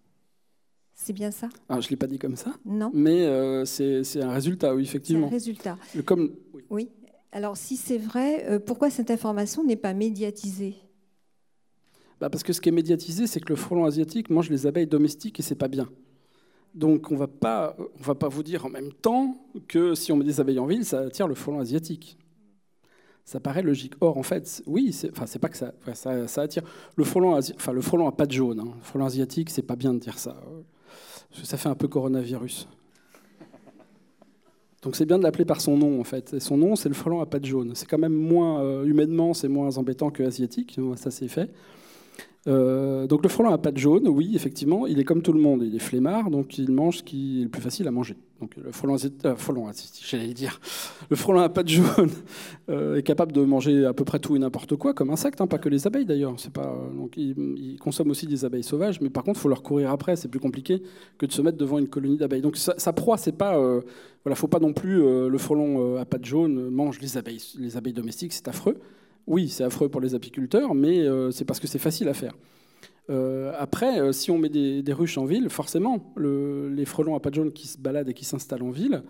C'est bien ça? Ah, je ne l'ai pas dit comme ça, Non mais euh, c'est un résultat, oui, C'est un effectivement. résultat. Comme, Oui. Alors, si c'est vrai, euh, pourquoi cette information n'est pas médiatisée? Bah, parce que ce qui est médiatisé, c'est que le frelon asiatique mange les abeilles domestiques et c'est pas bien. Donc on va pas, on va pas vous dire en même temps que si on met des abeilles en ville, ça attire le frelon asiatique. Ça paraît logique. Or, en fait, oui, c'est, enfin, c'est pas que ça, ça, ça attire. Le frelon, enfin, le frelon a pas de jaune. hein. Le frelon asiatique, c'est pas bien de dire ça. Parce que ça fait un peu coronavirus. Donc c'est bien de l'appeler par son nom en fait. Et son nom, c'est le frelon à pattes jaunes. C'est quand même moins euh, humainement, c'est moins embêtant que asiatique. Ça c'est fait. Euh, donc le frelon à pattes jaunes, oui, effectivement, il est comme tout le monde. Il est flemmard, donc il mange ce qui est le plus facile à manger. Donc le frelon, euh, j'allais dire, le à pattes jaunes euh, est capable de manger à peu près tout et n'importe quoi, comme insecte, hein, pas que les abeilles d'ailleurs. C'est pas il, consomme aussi des abeilles sauvages, mais par contre, il faut leur courir après. C'est plus compliqué que de se mettre devant une colonie d'abeilles. Donc sa, proie, c'est pas voilà, faut pas non plus le frelon à pattes jaunes mange les abeilles, les abeilles domestiques, c'est affreux. Oui, c'est affreux pour les apiculteurs, mais euh, c'est parce que c'est facile à faire. Euh, après, euh, si on met des, des ruches en ville, forcément, le- les frelons à pattes jaunes qui se baladent et qui s'installent en ville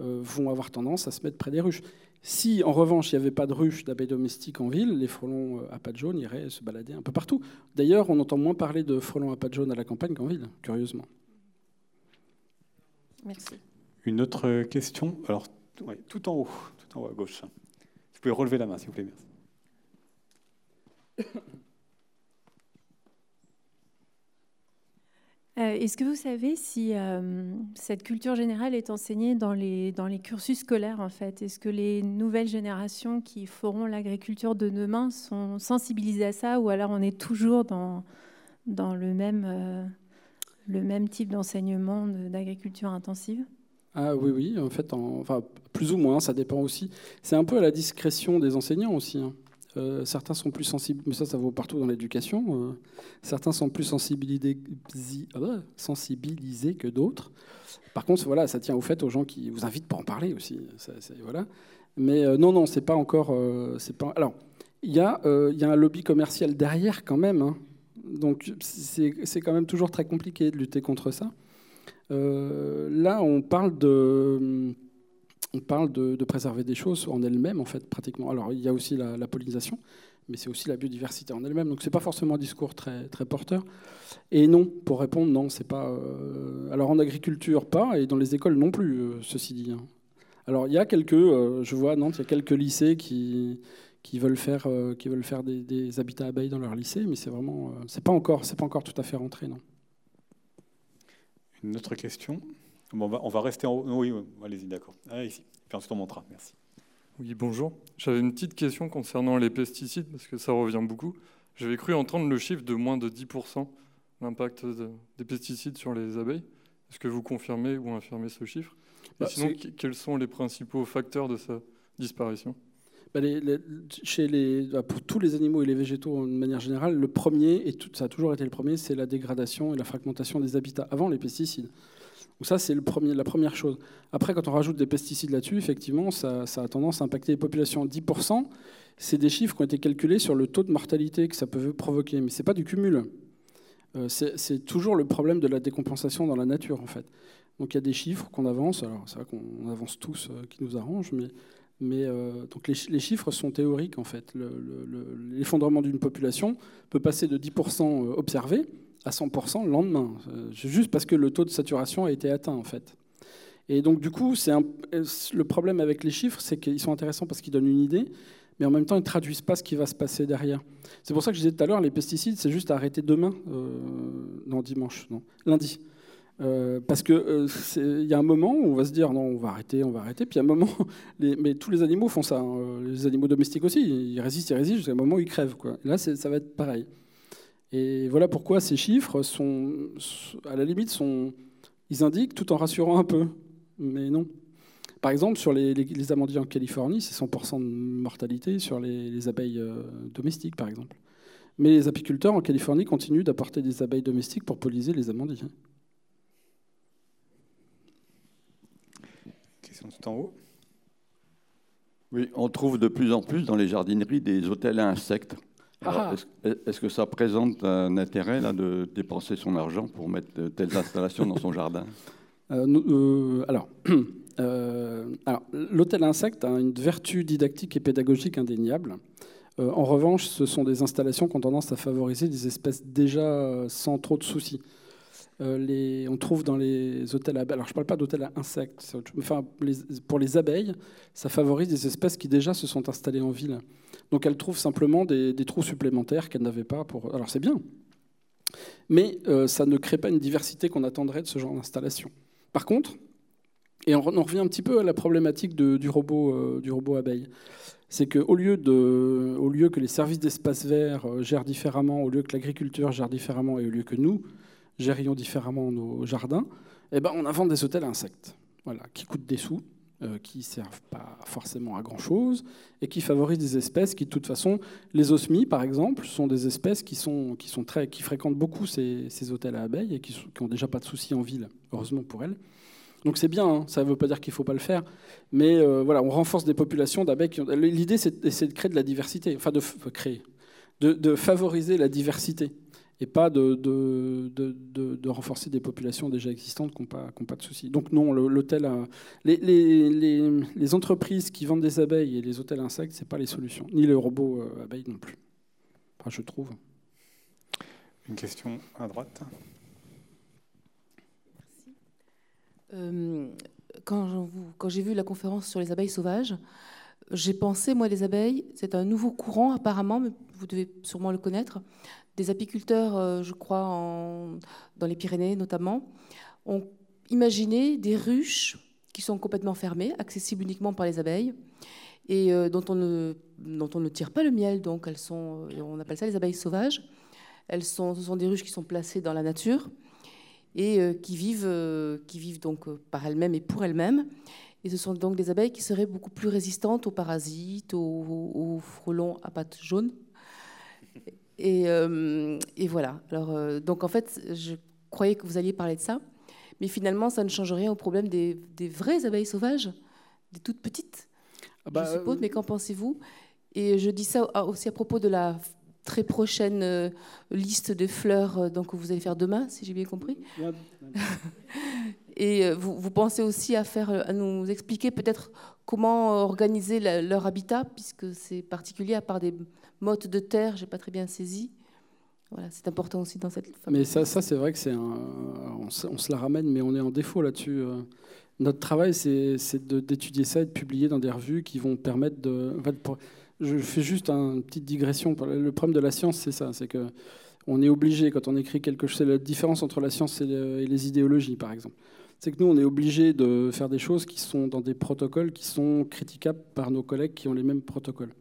euh, vont avoir tendance à se mettre près des ruches. Si, en revanche, il n'y avait pas de ruches d'abeilles domestiques en ville, les frelons à pattes jaunes iraient se balader un peu partout. D'ailleurs, on entend moins parler de frelons à pattes jaunes à la campagne qu'en ville, curieusement. Merci. Une autre question? Alors, ouais, tout en haut, tout en haut à gauche. Vous pouvez relever la main, s'il vous plaît. Merci. Euh, Est-ce que vous savez si euh, cette culture générale est enseignée dans les, dans les cursus scolaires en fait? Est-ce que les nouvelles générations qui feront l'agriculture de demain sont sensibilisées à ça ou alors on est toujours dans, dans le, même, euh, le même type d'enseignement de- d'agriculture intensive? Ah oui, oui, en fait, en- enfin, plus ou moins, ça dépend aussi. C'est un peu à la discrétion des enseignants aussi. hein. Euh, certains sont plus sensibles, mais ça, ça vaut partout dans l'éducation. euh, certains sont plus sensibilisés, ah bah, sensibilisés que d'autres. Par contre, voilà, ça tient au fait aux gens qui vous invitent pour en parler aussi. ça, voilà. Mais euh, non, non, c'est pas encore. euh, c'est pas. Alors, il y, a, euh, y a un lobby commercial derrière quand même. hein. Donc, c'est quand même toujours très compliqué de lutter contre ça. Là, on parle de, on parle de, préserver des choses en elles-mêmes, en fait, pratiquement. Alors, il y a aussi la, pollinisation, mais c'est aussi la biodiversité en elle-même. Donc, c'est pas forcément un discours très, très porteur. Et non, pour répondre, non, c'est pas. euh, Alors, en agriculture, pas, et dans les écoles non plus, euh, ceci dit. hein. Alors, il y a quelques, euh, je vois à Nantes, il y a quelques lycées qui qui veulent faire, qui veulent faire des, des habitats abeilles dans leur lycée, mais c'est vraiment, c'est pas pas encore tout à fait rentré, non. Une autre question? Bon, on, va, on va rester en haut. Oui, oui, allez-y, d'accord. Ah, ici. Puis ensuite, on montera. Merci. Oui, bonjour. J'avais une petite question concernant les pesticides, parce que ça revient beaucoup. J'avais cru entendre le chiffre de moins de 10% l'impact de- des pesticides sur les abeilles. Est-ce que vous confirmez ou infirmez ce chiffre? Et Bah, sinon, quels sont les principaux facteurs de sa disparition? Bah, les- les- chez les, bah, pour tous les animaux et les végétaux de manière générale, le premier, et tout, ça a toujours été le premier, c'est la dégradation et la fragmentation des habitats avant les pesticides. Donc ça, c'est la première chose. Après, quand on rajoute des pesticides là-dessus, effectivement, ça, a tendance à impacter les populations. 10%, c'est des chiffres qui ont été calculés sur le taux de mortalité que ça peut provoquer, mais ce n'est pas du cumul. Euh, c'est toujours le problème de la décompensation dans la nature, en fait. Donc il y a des chiffres qu'on avance, alors c'est vrai qu'on avance tous, euh, qui nous arrangent, mais, euh, donc les, chi- les chiffres sont théoriques, en fait. Le- le- le- L'effondrement d'une population peut passer de 10% observé à 100% le lendemain, euh, juste parce que le taux de saturation a été atteint, en fait. Et donc, du coup, c'est le problème avec les chiffres, c'est qu'ils sont intéressants parce qu'ils donnent une idée, mais en même temps, ils ne traduisent pas ce qui va se passer derrière. C'est pour ça que je disais tout à l'heure, les pesticides, c'est juste arrêter demain, euh, non, dimanche, non, lundi. Euh, parce qu'il euh, y a un moment où on va se dire non, on va arrêter, on va arrêter. Puis il y a un moment, mais tous les animaux font ça. Hein. Les animaux domestiques aussi, ils résistent, ils résistent jusqu'à un moment où ils crèvent. Quoi. là, ça va être pareil. Et voilà pourquoi ces chiffres sont, à la limite, sont, ils indiquent tout en rassurant un peu, mais non. Par exemple, sur les, les, en Californie, c'est 100% de mortalité sur les, abeilles euh, domestiques, par exemple. Mais les apiculteurs en Californie continuent d'apporter des abeilles domestiques pour polliniser les amandiers. Question tout en haut. Oui, on trouve de plus en plus dans les jardineries des hôtels à insectes. Ah. Est-ce que ça présente un intérêt là, de dépenser son argent pour mettre de telles installations dans son jardin? Euh, euh, Alors, euh, alors l'hôtel insecte a une vertu didactique et pédagogique indéniable. en revanche, ce sont des installations qui ont tendance à favoriser des espèces déjà sans trop de soucis. Les, on trouve dans les hôtels abeilles, alors je ne parle pas d'hôtels à insectes, enfin, pour les abeilles, ça favorise des espèces qui déjà se sont installées en ville. Donc elles trouvent simplement des, trous supplémentaires qu'elles n'avaient pas. Pour... Alors c'est bien, mais euh, ça ne crée pas une diversité qu'on attendrait de ce genre d'installation. Par contre, et on, revient un petit peu à la problématique du, robot, euh, du robot abeille, c'est qu'au lieu, lieu que les services d'espace vert euh, gèrent différemment, au lieu que l'agriculture gère différemment et au lieu que nous gérions différemment nos jardins, eh ben, on invente des hôtels à insectes voilà, qui coûtent des sous euh, qui ne servent pas forcément à grand-chose et qui favorisent des espèces qui, de toute façon, les osmies, par exemple, sont des espèces qui, sont, qui, sont très, qui fréquentent beaucoup ces, ces hôtels à abeilles et qui n'ont déjà pas de soucis en ville, heureusement pour elles. Donc c'est bien, hein, ça ne veut pas dire qu'il ne faut pas le faire, mais euh, voilà, on renforce des populations d'abeilles. L'idée, c'est de créer de la diversité, enfin de créer, de, de favoriser la diversité et pas de, de, de, renforcer des populations déjà existantes qui n'ont pas, pas, de soucis. Donc non, l'hôtel, les, les, les, entreprises qui vendent des abeilles et les hôtels insectes, ce n'est pas les solutions, ni les robots euh, abeilles non plus. Enfin, je trouve. Une question à droite. Merci. Euh, quand, quand j'ai vu la conférence sur les abeilles sauvages, j'ai pensé, moi, les abeilles, c'est un nouveau courant apparemment, mais vous devez sûrement le connaître, des apiculteurs, euh, je crois, dans les Pyrénées notamment, ont imaginé des ruches qui sont complètement fermées, accessibles uniquement par les abeilles, et euh, dont, on ne, tire pas le miel. Donc elles sont, euh, on appelle ça les abeilles sauvages. Elles sont, ce sont des ruches qui sont placées dans la nature et qui vivent, qui vivent donc par elles-mêmes et pour elles-mêmes. Et ce sont donc des abeilles qui seraient beaucoup plus résistantes aux parasites, aux, aux frelons à pattes jaunes, euh, et, voilà. Alors, euh, donc en fait, je croyais que vous alliez parler de ça, mais finalement, ça ne change rien au problème des, vraies abeilles sauvages, des toutes petites, ah bah, je suppose. Mais qu'en pensez-vous? Et je dis ça aussi à propos de la très prochaine euh, liste de fleurs donc, que vous allez faire demain, si j'ai bien compris. Et vous, vous, pensez aussi à, faire, à nous expliquer peut-être comment organiser leur habitat, puisque c'est particulier à part des motte de terre, j'ai pas très bien saisi. Voilà, c'est important aussi dans cette. Mais ça, ça c'est vrai que c'est un, on, se la ramène, mais on est en défaut là-dessus. Euh. Notre travail, c'est d'étudier ça et de publier dans des revues qui vont permettre de. je fais juste une petite digression. Le problème de la science, c'est ça, c'est que on est obligé quand on écrit quelque chose. C'est la différence entre la science et les idéologies, par exemple. C'est que nous, on est obligé de faire des choses qui sont dans des protocoles qui sont critiquables par nos collègues qui ont les mêmes protocoles.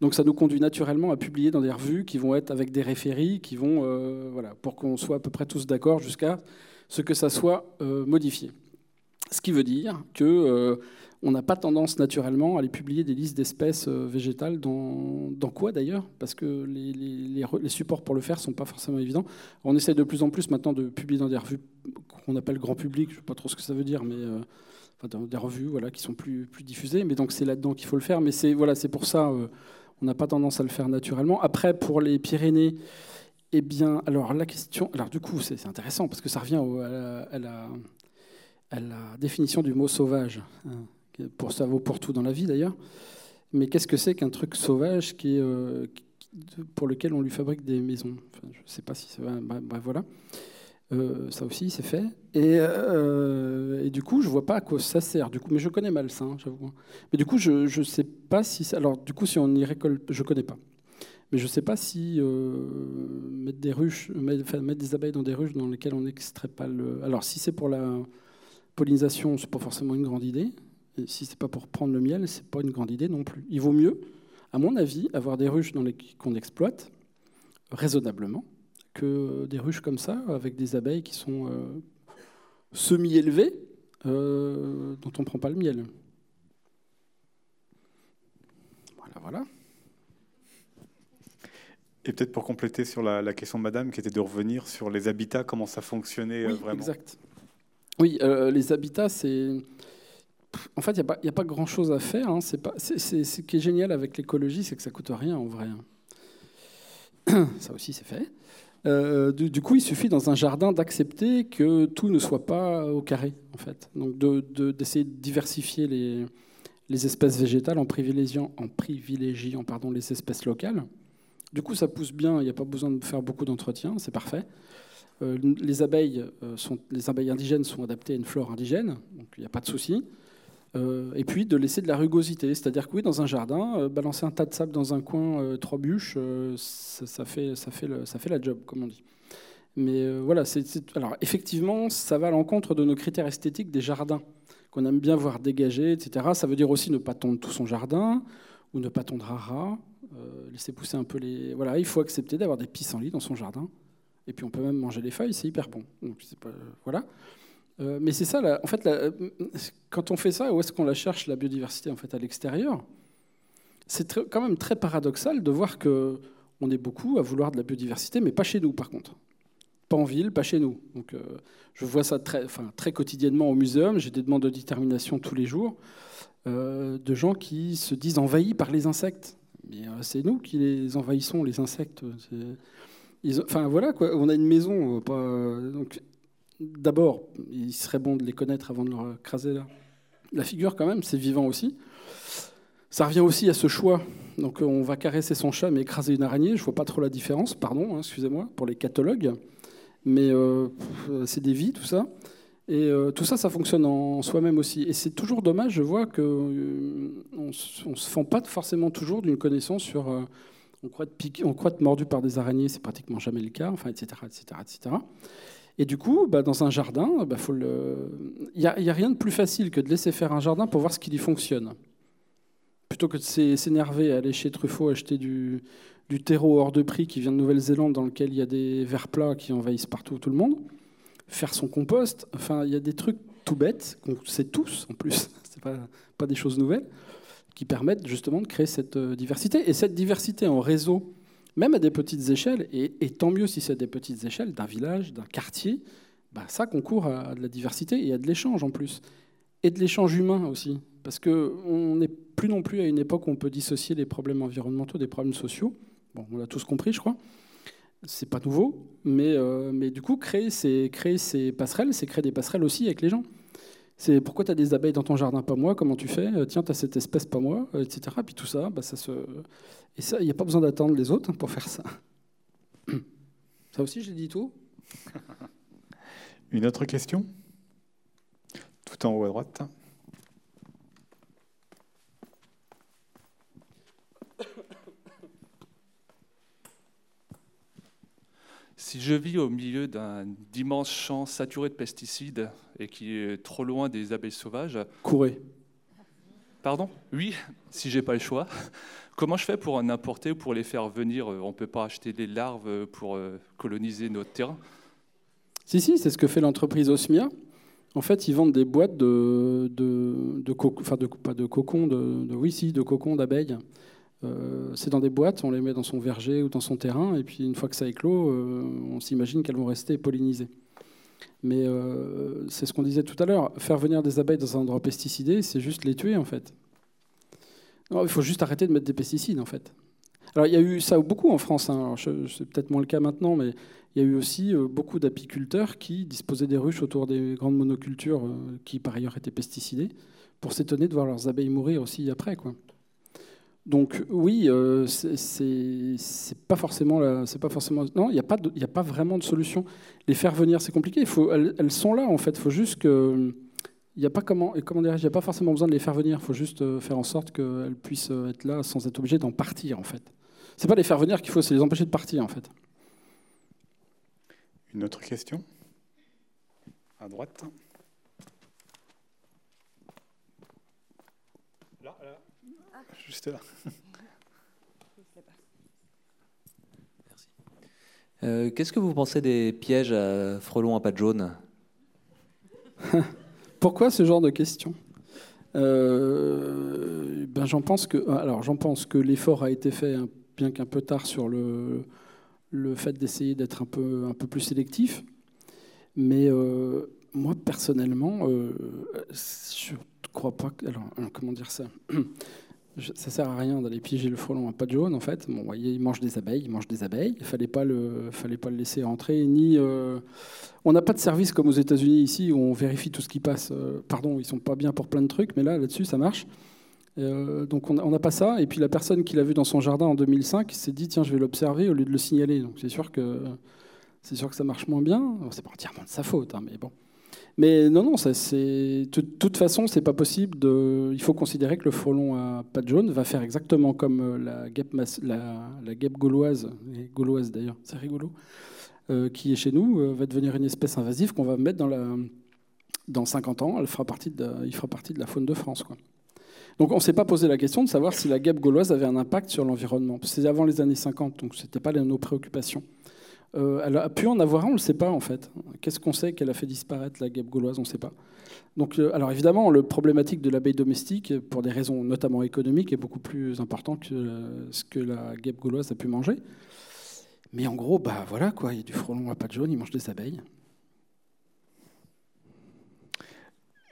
Donc ça nous conduit naturellement à publier dans des revues qui vont être avec des référies, qui vont, euh, voilà, pour qu'on soit à peu près tous d'accord jusqu'à ce que ça soit euh, modifié. Ce qui veut dire que euh, on n'a pas tendance naturellement à aller publier des listes d'espèces végétales dans, dans quoi d'ailleurs? Parce que les, supports pour le faire ne sont pas forcément évidents. On essaie de plus en plus maintenant de publier dans des revues qu'on appelle grand public, je ne sais pas trop ce que ça veut dire, mais enfin, des revues voilà, qui sont plus, plus diffusées. Mais donc c'est là-dedans qu'il faut le faire. Mais c'est voilà, pour ça on n'a pas tendance à le faire naturellement. Après, pour les Pyrénées, eh bien, alors la question, alors du coup, c'est intéressant parce que ça revient à, la, définition du mot sauvage. Hein, pour ça vaut pour tout dans la vie d'ailleurs. Mais qu'est-ce que c'est qu'un truc sauvage qui, euh, pour lequel on lui fabrique des maisons? Je ne sais pas si c'est. Bref, voilà. Euh, ça aussi, c'est fait. Et, euh, et, du coup, je vois pas à quoi ça sert. Du coup, mais je connais mal hein, j'avoue. Mais du coup, je ne sais pas si. Alors, du coup, si on y récolte, je connais pas. Mais je ne sais pas si euh, mettre des ruches, mettre, des abeilles dans des ruches dans lesquelles on n'extrait pas le. Alors, si c'est pour la pollinisation, c'est pas forcément une grande idée. Et si c'est pas pour prendre le miel, c'est pas une grande idée non plus. Il vaut mieux, à mon avis, avoir des ruches qu'on exploite raisonnablement que des ruches comme ça, avec des abeilles qui sont euh, semi-élevées, euh, dont on ne prend pas le miel. Voilà, voilà. Et peut-être pour compléter sur la, la, question de Madame, qui était de revenir sur les habitats, comment ça fonctionnait oui, vraiment. Exact. Oui, euh, les habitats, c'est. En fait, il n'y a, a, pas grand-chose à faire. Hein. C'est pas, ce qui est génial avec l'écologie, c'est que ça coûte rien en vrai. Ça aussi, c'est fait. Euh, du, coup, il suffit dans un jardin d'accepter que tout ne soit pas au carré, en fait. Donc, d'essayer de, diversifier les, espèces végétales en privilégiant, en les espèces locales. Du coup, ça pousse bien. Il n'y a pas besoin de faire beaucoup d'entretien. C'est parfait. Euh, les abeilles euh, les abeilles indigènes sont adaptées à une flore indigène, donc il n'y a pas de souci. Euh, et puis de laisser de la rugosité, c'est-à-dire que oui, dans un jardin, euh, balancer un tas de sable dans un coin, euh, trois bûches, ça, ça, fait, la job, comme on dit. Mais voilà, alors effectivement, ça va à l'encontre de nos critères esthétiques des jardins, qu'on aime bien voir dégagés, etc. Ça veut dire aussi ne pas tondre tout son jardin, ou ne pas tondre à ras, laisser pousser un peu les... Voilà, il faut accepter d'avoir des pissenlits dans son jardin. Et puis on peut même manger les feuilles, c'est hyper bon. Donc, voilà. Euh, mais c'est ça, en fait, quand on fait ça, où est-ce qu'on la cherche, la biodiversité, en fait, à l'extérieur? C'est quand même très paradoxal de voir que on est beaucoup à vouloir de la biodiversité, mais pas chez nous, par contre. Pas en ville, pas chez nous. Donc, euh, je vois ça très, enfin, très quotidiennement au muséum. J'ai des demandes de détermination tous les jours euh, de gens qui se disent envahis par les insectes. Mais c'est nous qui les envahissons, les insectes. Enfin voilà, quoi. on a une maison. Donc, D'abord, il serait bon de les connaître avant de leur écraser la, figure quand même, c'est vivant aussi. Ça revient aussi à ce choix. Donc on va caresser son chat mais écraser une araignée, je ne vois pas trop la différence, pardon, hein, excusez-moi, pour les catalogues. Mais euh, c'est des vies, tout ça. Et euh, tout ça, ça fonctionne en soi-même aussi. Et c'est toujours dommage, je vois qu'on euh, ne se fend pas forcément toujours d'une connaissance sur... On, croit être piqué, on croit être mordu par des araignées, c'est pratiquement jamais le cas, enfin, etc., etc., etc. Et du coup, bah, dans un jardin, bah, il n'y a, a, rien de plus facile que de laisser faire un jardin pour voir ce qui y fonctionne. Plutôt que de s'énerver, aller chez Truffaut acheter du, terreau hors de prix qui vient de Nouvelle-Zélande, dans lequel il y a des vers plats qui envahissent partout tout le monde, faire son compost, enfin, il y a des trucs tout bêtes, qu'on sait tous en plus, ce pas, pas des choses nouvelles, qui permettent justement de créer cette diversité. Et cette diversité en réseau, même à des petites échelles, et, tant mieux si c'est à des petites échelles, d'un village, d'un quartier, bah, ça concourt à de la diversité et à de l'échange en plus. Et de l'échange humain aussi. Parce qu'on n'est plus non plus à une époque où on peut dissocier les problèmes environnementaux des problèmes sociaux. Bon, on l'a tous compris, je crois. C'est pas nouveau, mais, euh, du coup, créer ces, passerelles, c'est créer des passerelles aussi avec les gens. C'est pourquoi tu as des abeilles dans ton jardin, pas moi, comment tu fais? Tiens, tu as cette espèce, pas moi, etc. Puis tout ça, bah, ça se. Et ça, il n'y a pas besoin d'attendre les autres pour faire ça. Ça aussi, j'ai dit tout. Une autre question? Tout en haut à droite. Si je vis au milieu d'un immense champ saturé de pesticides et qui est trop loin des abeilles sauvages. Courez. Pardon? Oui, si j'ai pas le choix. Comment je fais pour en importer ou pour les faire venir On ne peut pas acheter des larves pour coloniser notre terrain? Si, si, c'est ce que fait l'entreprise Osmia. En fait, ils vendent des boîtes de, de, de, co enfin de pas de cocons, de, de, oui, si, de cocons d'abeilles. Euh, c'est dans des boîtes, on les met dans son verger ou dans son terrain, et puis une fois que ça éclot, euh, on s'imagine qu'elles vont rester pollinisées. Mais euh, c'est ce qu'on disait tout à l'heure, faire venir des abeilles dans un endroit pesticidé, c'est juste les tuer en fait. Il faut juste arrêter de mettre des pesticides en fait. Alors il y a eu ça beaucoup en France, hein. c'est peut-être moins le cas maintenant, mais il y a eu aussi beaucoup d'apiculteurs qui disposaient des ruches autour des grandes monocultures qui par ailleurs étaient pesticidées, pour s'étonner de voir leurs abeilles mourir aussi après. quoi. Donc oui, euh, c'est pas forcément c'est pas forcément non, il n'y a pas a pas vraiment de solution. Les faire venir, c'est compliqué. Elles, sont là en fait. Il faut juste que il n'y a pas comment comment dire, il a pas forcément besoin de les faire venir. Il faut juste euh, faire en sorte qu'elles puissent euh, être là sans être obligées d'en partir en fait. C'est pas les faire venir qu'il faut, c'est les empêcher de partir en fait. Une autre question? À droite. Juste là. Euh, qu'est-ce que vous pensez des pièges à frelons à pattes jaunes Pourquoi ce genre de questions euh, ben j'en pense que alors j'en pense que l'effort a été fait bien qu'un peu tard sur le, le fait d'essayer d'être un peu un peu plus sélectif mais euh, moi personnellement je ne crois pas que, alors comment dire ça ça sert à rien d'aller piéger le frelon à pas de jaune en fait. Bon, voyez, il mange des abeilles, il mange des abeilles. Il fallait pas le, fallait pas le laisser entrer. Ni, euh, on n'a pas de service comme aux États-Unis ici où on vérifie tout ce qui passe. Euh, pardon, ils sont pas bien pour plein de trucs, mais là, là-dessus, ça marche. Euh, donc on n'a pas ça. Et puis la personne qui l'a vu dans son jardin en 2005 s'est dit tiens, je vais l'observer au lieu de le signaler. Donc c'est sûr que c'est sûr que ça marche moins bien. C'est pas entièrement de sa faute, hein, mais bon. Mais non, non, de toute façon, c'est pas possible. De, il faut considérer que le frelon à pattes jaunes va faire exactement comme euh, la guêpe, la, guêpe gauloise, gauloise d'ailleurs, c'est rigolo, euh, qui est chez nous, euh, va devenir une espèce invasive qu'on va mettre dans la, dans 50 ans. Elle fera partie de, il fera partie de la faune de France. Donc on ne s'est pas posé la question de savoir si la guêpe gauloise avait un impact sur l'environnement. C'est avant les années 50, donc ce n'était pas nos préoccupations. Euh, elle a pu en avoir un, on ne le sait pas en fait. Qu'est-ce qu'on sait qu'elle a fait disparaître la guêpe gauloise On ne sait pas. Donc, euh, alors évidemment, le problématique de l'abeille domestique, pour des raisons notamment économiques, est beaucoup plus important que euh, ce que la guêpe gauloise a pu manger. Mais en gros, bah voilà quoi, il y a du frelon à pattes jaunes, il mange des abeilles.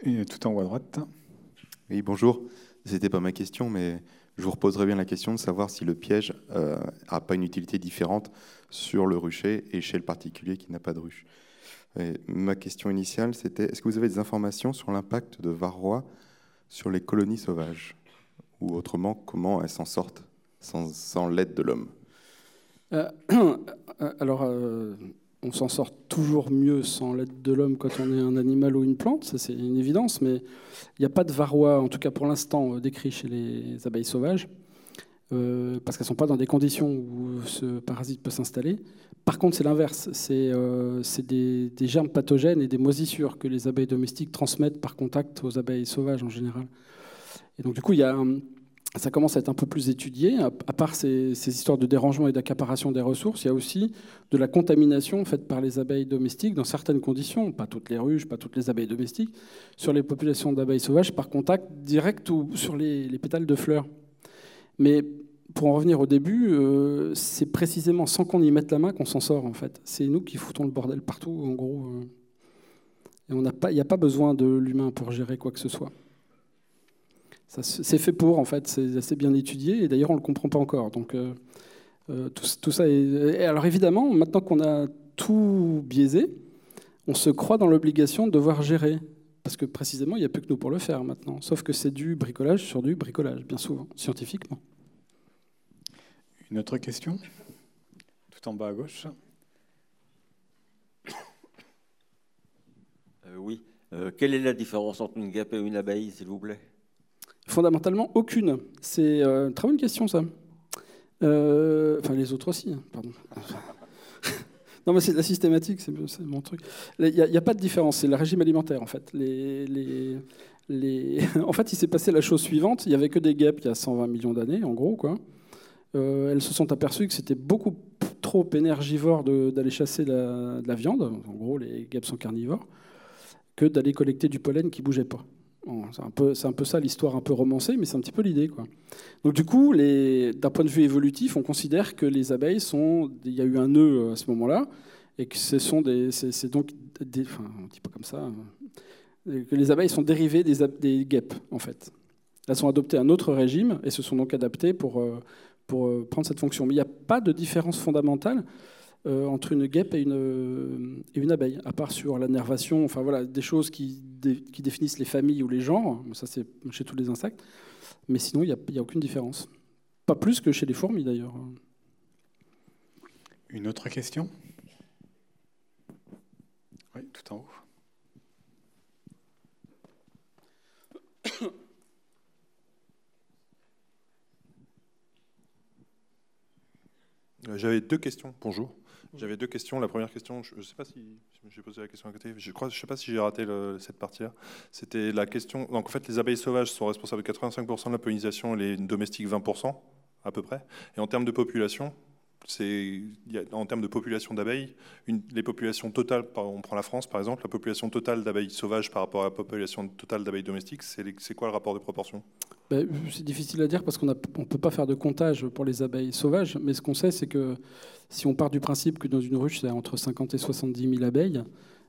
Et tout en haut à droite. Oui, bonjour. C'était pas ma question, mais je vous reposerai bien la question de savoir si le piège n'a pas une utilité différente sur le rucher et chez le particulier qui n'a pas de ruche. ma question initiale, c'était est-ce que vous avez des informations sur l'impact de varroa sur les colonies sauvages? Ou autrement, comment elles s'en sortent sans, l'aide de l'homme? Euh, Alors, euh, on s'en sort toujours mieux sans l'aide de l'homme quand on est un animal ou une plante, ça c'est une évidence, mais il n'y a pas de varroa, en tout cas pour l'instant, euh, décrit chez les abeilles sauvages. Euh, parce qu'elles ne sont pas dans des conditions où ce parasite peut s'installer. Par contre, c'est l'inverse. C'est euh, des, germes pathogènes et des moisissures que les abeilles domestiques transmettent par contact aux abeilles sauvages en général. Et donc, du coup, il y a, ça commence à être un peu plus étudié. À, part ces, histoires de dérangement et d'accaparation des ressources, il y a aussi de la contamination faite par les abeilles domestiques dans certaines conditions, pas toutes les ruches, pas toutes les abeilles domestiques, sur les populations d'abeilles sauvages par contact direct ou sur les, les pétales de fleurs. Mais pour en revenir au début, euh, c'est précisément sans qu'on y mette la main qu'on s'en sort en fait. C'est nous qui foutons le bordel partout en gros. Euh. Il n'y a pas besoin de l'humain pour gérer quoi que ce soit. C'est fait pour en fait, c'est assez bien étudié et d'ailleurs on ne le comprend pas encore. Donc euh, tout, ça est... alors évidemment, maintenant qu'on a tout biaisé, on se croit dans l'obligation de devoir gérer. Parce que précisément, il n'y a plus que nous pour le faire maintenant. Sauf que c'est du bricolage sur du bricolage, bien souvent, scientifiquement. Une autre question? Tout en bas à gauche. Euh, oui. Euh, quelle est la différence entre une guêpe et une abeille, s'il vous plaît? Fondamentalement, aucune. C'est euh, une très bonne question, ça. enfin, les autres aussi, hein, pardon. Non, mais c'est la systématique, c'est mon truc. Il n'y a, pas de différence, c'est le régime alimentaire, en fait. Les, les, en fait, il s'est passé la chose suivante il n'y avait que des guêpes il y a 120 millions d'années, en gros, quoi. Euh, elles se sont aperçues que c'était beaucoup trop énergivore d'aller chasser de la viande, en gros, les guêpes sont carnivores, que d'aller collecter du pollen qui bougeait pas. C'est un, peu, ça l'histoire un peu romancée, mais c'est un petit peu l'idée. Donc du coup, d'un point de vue évolutif, on considère que les abeilles sont... Il y a eu un nœud euh, à ce moment-là, et que ce sont. C'est donc. Enfin, on dit pas comme ça... Euh, que les abeilles sont dérivées des, guêpes, en fait. Elles ont adopté un autre régime et se sont donc adaptées pour, pour euh, prendre cette fonction. Mais il n'y a pas de différence fondamentale euh, entre une guêpe et une, euh, et une, abeille, à part sur la nervation, enfin voilà, des choses qui, qui définissent les familles ou les genres, ça c'est chez tous les insectes, mais sinon il n'y a, a, aucune différence. Pas plus que chez les fourmis d'ailleurs. Une autre question? Oui, tout en haut. J'avais deux questions. Bonjour. J'avais deux questions. La première question, je ne sais pas si j'ai posé la question à côté. Je ne je sais pas si j'ai raté cette partie-là. C'était la question. Donc en fait, les abeilles sauvages sont responsables de 85% de la pollinisation, les domestiques 20% à peu près. Et en termes de population, en termes de population d'abeilles, les populations totales. On prend la France par exemple, la population totale d'abeilles sauvages par rapport à la population totale d'abeilles domestiques, c'est quoi le rapport de proportion? Ben, c'est difficile à dire parce qu'on ne peut pas faire de comptage pour les abeilles sauvages, mais ce qu'on sait, c'est que si on part du principe que dans une ruche, c'est entre 50 et 70 000 abeilles,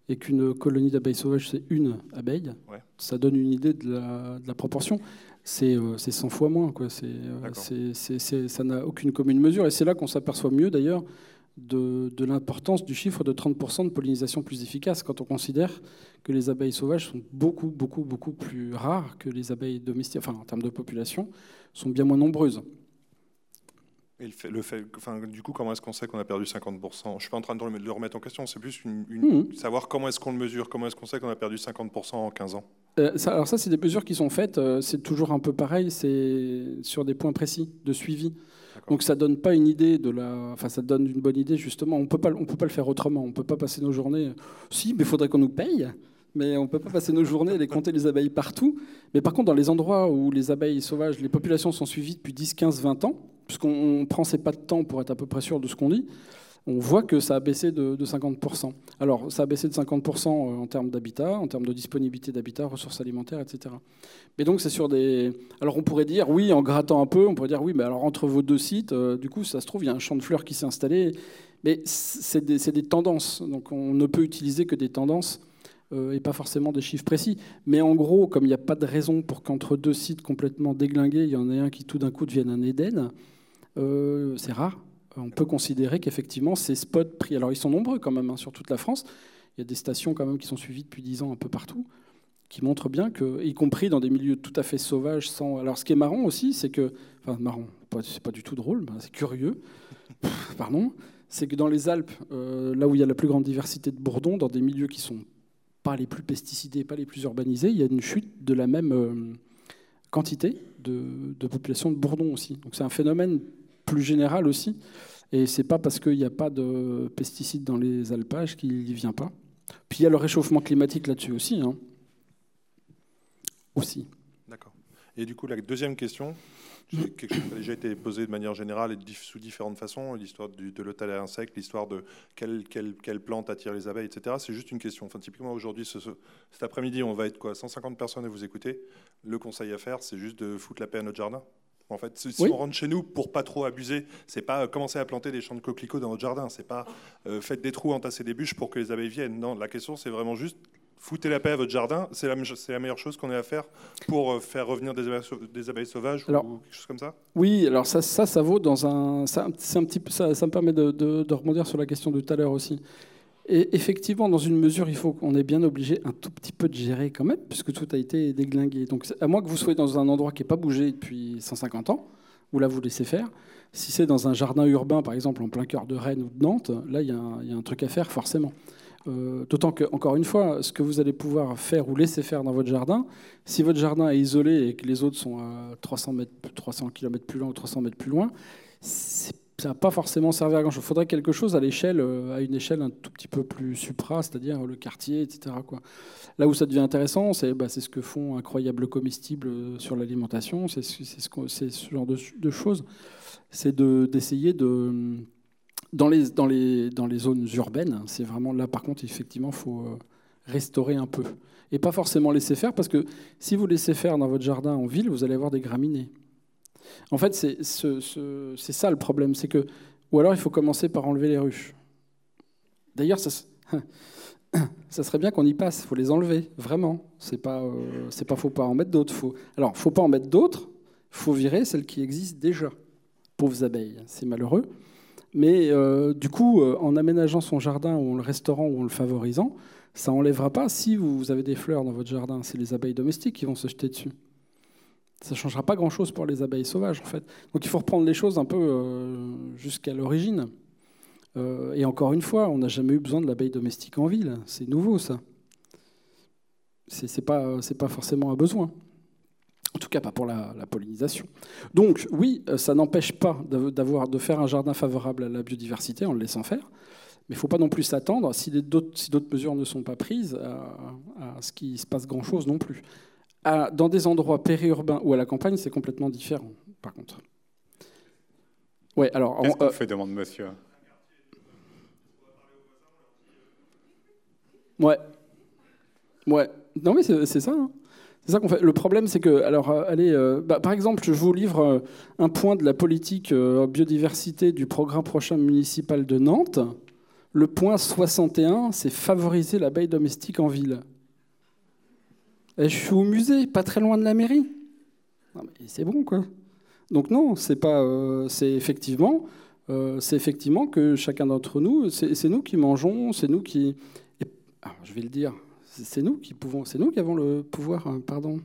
et qu'une colonie d'abeilles sauvages, c'est une abeille, Ouais. ça donne une idée de la, de la proportion. C'est euh, c'est 100 fois moins. Quoi. Euh, ça n'a aucune commune mesure. Et c'est là qu'on s'aperçoit mieux, d'ailleurs, de, de l'importance du chiffre de 30% de pollinisation plus efficace quand on considère que les abeilles sauvages sont beaucoup, beaucoup, beaucoup plus rares que les abeilles domestiques, enfin en termes de population, sont bien moins nombreuses. Et le fait, le fait- enfin, du coup, comment est-ce qu'on sait qu'on a perdu 50% Je suis pas en train de le remettre en question, c'est plus une, une- Mhm. savoir comment est-ce qu'on le mesure, comment est-ce qu'on sait qu'on a perdu 50% en 15 ans? Euh, ça- alors ça, c'est des mesures qui sont faites, euh, c'est toujours un peu pareil, c'est sur des points précis de suivi. Donc ça donne pas une idée de la, enfin ça donne une bonne idée justement. On peut pas, on peut pas le faire autrement. On peut pas passer nos journées. Si, mais il faudrait qu'on nous paye. Mais on peut pas passer nos journées à les compter les abeilles partout. Mais par contre, dans les endroits où les abeilles sauvages, les populations sont suivies depuis 10, 15, 20 ans, puisqu'on prend ces pas de temps pour être à peu près sûr de ce qu'on dit, on voit que ça a baissé de, de 50%. Alors, ça a baissé de 50% en termes d'habitat, en termes de disponibilité d'habitat, ressources alimentaires, etc. Mais donc, c'est sur des. Alors, on pourrait dire, oui, en grattant un peu, on pourrait dire, oui, mais alors entre vos deux sites, euh, du coup, ça se trouve, il y a un champ de fleurs qui s'est installé. Mais c'est des, des tendances. Donc, on ne peut utiliser que des tendances euh, et pas forcément des chiffres précis. Mais en gros, comme il n'y a pas de raison pour qu'entre deux sites complètement déglingués, il y en ait un qui tout d'un coup devienne un Éden, euh, c'est rare. On peut considérer qu'effectivement, ces spots pris, alors ils sont nombreux quand même hein, sur toute la France, il y a des stations quand même qui sont suivies depuis 10 ans un peu partout, qui montrent bien que, y compris dans des milieux tout à fait sauvages, sans... Alors ce qui est marrant aussi, c'est que, enfin marrant, c'est pas du tout drôle, c'est curieux, pardon, c'est que dans les Alpes, euh, là où il y a la plus grande diversité de bourdons, dans des milieux qui sont pas les plus pesticidés, pas les plus urbanisés, il y a une chute de la même euh, quantité de, de population de bourdons aussi. Donc c'est un phénomène plus général aussi, et c'est pas parce qu'il n'y a pas de pesticides dans les alpages qu'il n'y vient pas. Puis il y a le réchauffement climatique là-dessus aussi. hein. Aussi. D'accord. Et du coup, la deuxième question, quelque chose qui a déjà été posé de manière générale et sous différentes façons, l'histoire de l'hôtel à insectes, l'histoire de quelle, quelle, quelle plante attire les abeilles, etc. C'est juste une question. Typiquement, aujourd'hui, ce- ce- cet après-midi, on va être quoi 150 personnes à vous écouter. Le conseil à faire, c'est juste de foutre la paix à notre jardin. En fait, si Oui. on rentre chez nous pour pas trop abuser, c'est pas euh, commencer à planter des champs de coquelicots dans votre jardin, c'est pas euh, faites des trous, entasser des bûches pour que les abeilles viennent. Non, la question c'est vraiment juste foutez la paix à votre jardin. C'est la, meilleure chose qu'on ait à faire pour euh, faire revenir des abeilles, sau- des abeilles sauvages Alors- ou quelque chose comme ça. Oui, alors ça, ça, ça vaut dans un. Ça, un petit, ça, ça me permet de, de- de rebondir sur la question de tout à l'heure aussi. Et effectivement, dans une mesure, il faut qu'on est bien obligé un tout petit peu de gérer quand même, puisque tout a été déglingué. Donc, à moins que vous soyez dans un endroit qui n'est pas bougé depuis 150 ans, où là vous laissez faire. Si c'est dans un jardin urbain, par exemple, en plein cœur de Rennes ou de Nantes, là il y, a un- truc à faire forcément. Euh, D'autant que, encore une fois, ce que vous allez pouvoir faire ou laisser faire dans votre jardin, si votre jardin est isolé et que les autres sont à 300, mètres, 300 km plus loin ou 300 mètres plus loin, c'est- ça va pas forcément servir à grand-chose. Il faudrait quelque chose à l'échelle, euh, à une échelle un tout petit peu plus supra, c'est-à-dire le quartier, etc. Là où ça devient intéressant, c'est bah, ce que font Incroyable Comestible euh, sur l'alimentation, c'est ce, genre de, choses. C'est de- d'essayer de, dans les, dans, les, dans les zones urbaines, c'est vraiment là par contre, effectivement, il faut euh, restaurer un peu. Et pas forcément laisser faire, parce que si vous laissez faire dans votre jardin en ville, vous allez avoir des graminées. En fait, c'est ce- ce- c'est ça le problème, c'est que, ou alors il faut commencer par enlever les ruches. D'ailleurs, ça serait bien qu'on y passe. Il faut les enlever, vraiment. C'est pas, euh, c'est pas, faut pas en mettre d'autres. Faut, alors, faut pas en mettre d'autres. Faut virer celles qui existent déjà. Pauvres abeilles, c'est malheureux. Mais euh, du coup, euh, en aménageant son jardin ou en le restaurant ou en le favorisant, ça enlèvera pas. Si vous avez des fleurs dans votre jardin, c'est les abeilles domestiques qui vont se jeter dessus. Ça ne changera pas grand-chose pour les abeilles sauvages, en fait. Donc il faut reprendre les choses un peu euh, jusqu'à l'origine. Euh, et encore une fois, on n'a jamais eu besoin de l'abeille domestique en ville. C'est nouveau, ça. Ce n'est pas, forcément un besoin. En tout cas, pas pour la, pollinisation. Donc, oui, euh, ça n'empêche pas de faire un jardin favorable à la biodiversité en le laissant faire. Mais il ne faut pas non plus s'attendre, si d'autres mesures ne sont pas prises, à ce qu'il se passe grand-chose non plus dans des endroits périurbains ou à la campagne, c'est complètement différent, par contre. Ouais, alors. Qu'est-ce qu'on euh, fait, demande monsieur Ouais. Ouais. Non, mais c'est ça. Hein. C'est ça qu'on fait. Le problème, c'est que, alors, euh, allez, euh, bah, par exemple, je vous livre un point de la politique biodiversité du programme prochain municipal de Nantes. Le point 61, c'est favoriser l'abeille domestique en ville. Eh, je suis au musée, pas très loin de la mairie. C'est bon, quoi. Donc non, c'est pas, euh, c'est effectivement, euh, c'est effectivement que chacun d'entre nous, c'est nous qui mangeons, c'est nous qui, je vais le dire, c'est nous qui pouvons, c'est nous qui avons le pouvoir, hein, pardon.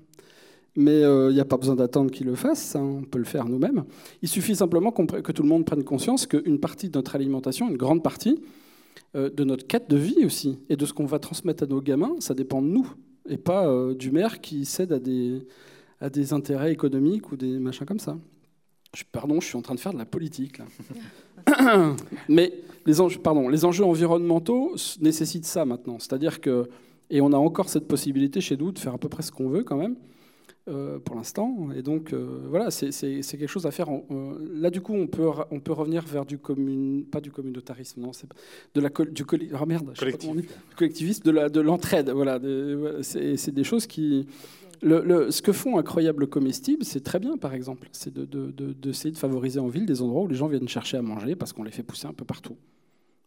Mais euh, il n'y a pas besoin d'attendre qu'ils le fassent, hein, on peut le faire nous-mêmes. Il suffit simplement que tout le monde prenne conscience qu'une partie de notre alimentation, une grande partie de notre quête de vie aussi, et de ce qu'on va transmettre à nos gamins, ça dépend de nous et pas euh, du maire qui cède à des, à des intérêts économiques ou des machins comme ça. Pardon, je suis en train de faire de la politique. Mais les enjeux, pardon, les enjeux environnementaux nécessitent ça maintenant. C'est-à-dire que, et on a encore cette possibilité chez nous de faire à peu près ce qu'on veut quand même. Euh, pour l'instant. Et donc, euh, voilà, c'est quelque chose à faire. Euh, là, du coup, on peut, on peut revenir vers du commun, pas du communautarisme, non, c'est de la du oh merde, collectivisme, de l'entraide. De voilà, c'est des choses qui. Le, ce que font Incroyable Comestible, c'est très bien, par exemple. C'est d'essayer de, de, de, favoriser en ville des endroits où les gens viennent chercher à manger parce qu'on les fait pousser un peu partout.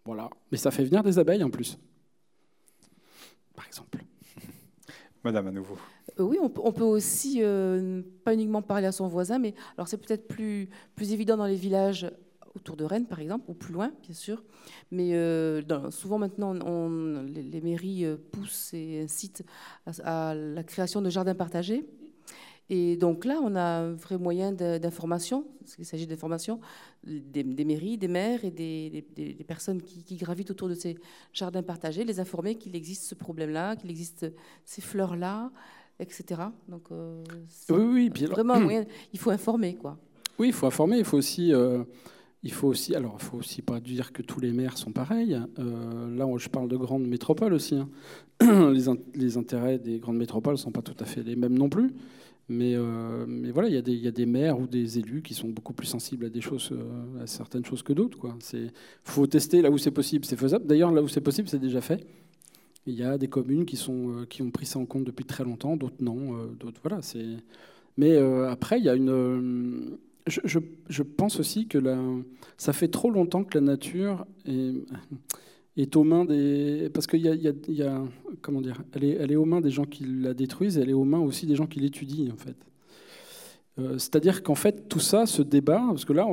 Voilà. Mais ça fait venir des abeilles en plus. Par exemple. Madame, à nouveau. Euh, oui, on, peut aussi, euh, pas uniquement parler à son voisin, mais alors c'est peut-être plus, plus évident dans les villages autour de Rennes, par exemple, ou plus loin, bien sûr. Mais euh, souvent maintenant, les, mairies poussent et incitent à, la création de jardins partagés. Et donc là, on a un vrai moyen d'information, parce qu'il s'agit d'information, des, mairies, des maires et des, des, personnes qui, gravitent autour de ces jardins partagés, les informer qu'il existe ce problème-là, qu'il existe ces fleurs-là, etc. Donc, euh, oui, oui, vraiment, il faut informer, quoi. Oui, il faut informer. Il faut aussi, euh, il faut aussi, alors, faut aussi pas dire que tous les maires sont pareils. Euh, là, je parle de grandes métropoles aussi. Hein. Les, les, intérêts des grandes métropoles sont pas tout à fait les mêmes non plus. Mais, mais voilà, il y, a des, il y, a des maires ou des élus qui sont beaucoup plus sensibles à des choses, à certaines choses que d'autres. Il faut tester là où c'est possible, c'est faisable. D'ailleurs, là où c'est possible, c'est déjà fait. Il y a des communes qui, sont, euh, qui ont pris ça en compte depuis très longtemps, d'autres non. Euh, d'autres, voilà, c'est... Mais euh, après, il y a une. Je, je, pense aussi que la, ça fait trop longtemps que la nature est, est aux mains des. Parce qu'il y il y a, Comment dire elle est, elle est aux mains des gens qui la détruisent, elle est aux mains aussi des gens qui l'étudient, en fait. c'est-à-dire qu'en fait, tout ça, ce débat, parce que là,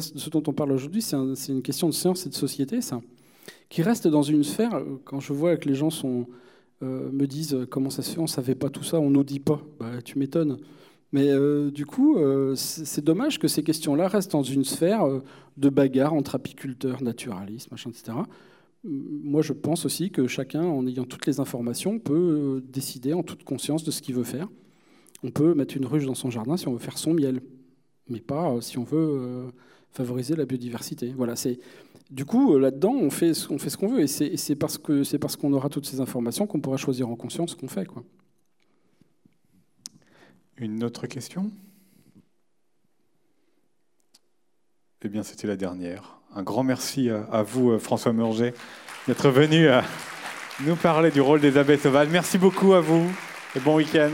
ce dont on parle aujourd'hui, c'est, c'est une question de science et de société, ça qui reste dans une sphère, euh, quand je vois que les gens euh, me disent euh, comment ça se fait, on ne savait pas tout ça, on nous dit pas, bah, tu m'étonnes. Mais du coup, c'est dommage que ces questions-là restent dans une sphère de bagarre entre apiculteurs, naturalistes, machin, etc. Moi, je pense aussi que chacun, en ayant toutes les informations, peut décider en toute conscience de ce qu'il veut faire. On peut mettre une ruche dans son jardin si on veut faire son miel, mais pas si on veut favoriser la biodiversité. Voilà, c'est du coup, euh, là-dedans, on fait, on fait ce qu'on veut. Et c'est parce qu'on parce qu'on aura toutes ces informations qu'on pourra choisir en conscience ce qu'on fait. Une autre question? Eh bien, c'était la dernière. Un grand merci à, vous, euh, François Murger, d'être venu euh, nous parler du rôle des abeilles sauvages. Merci beaucoup à vous et bon week-end.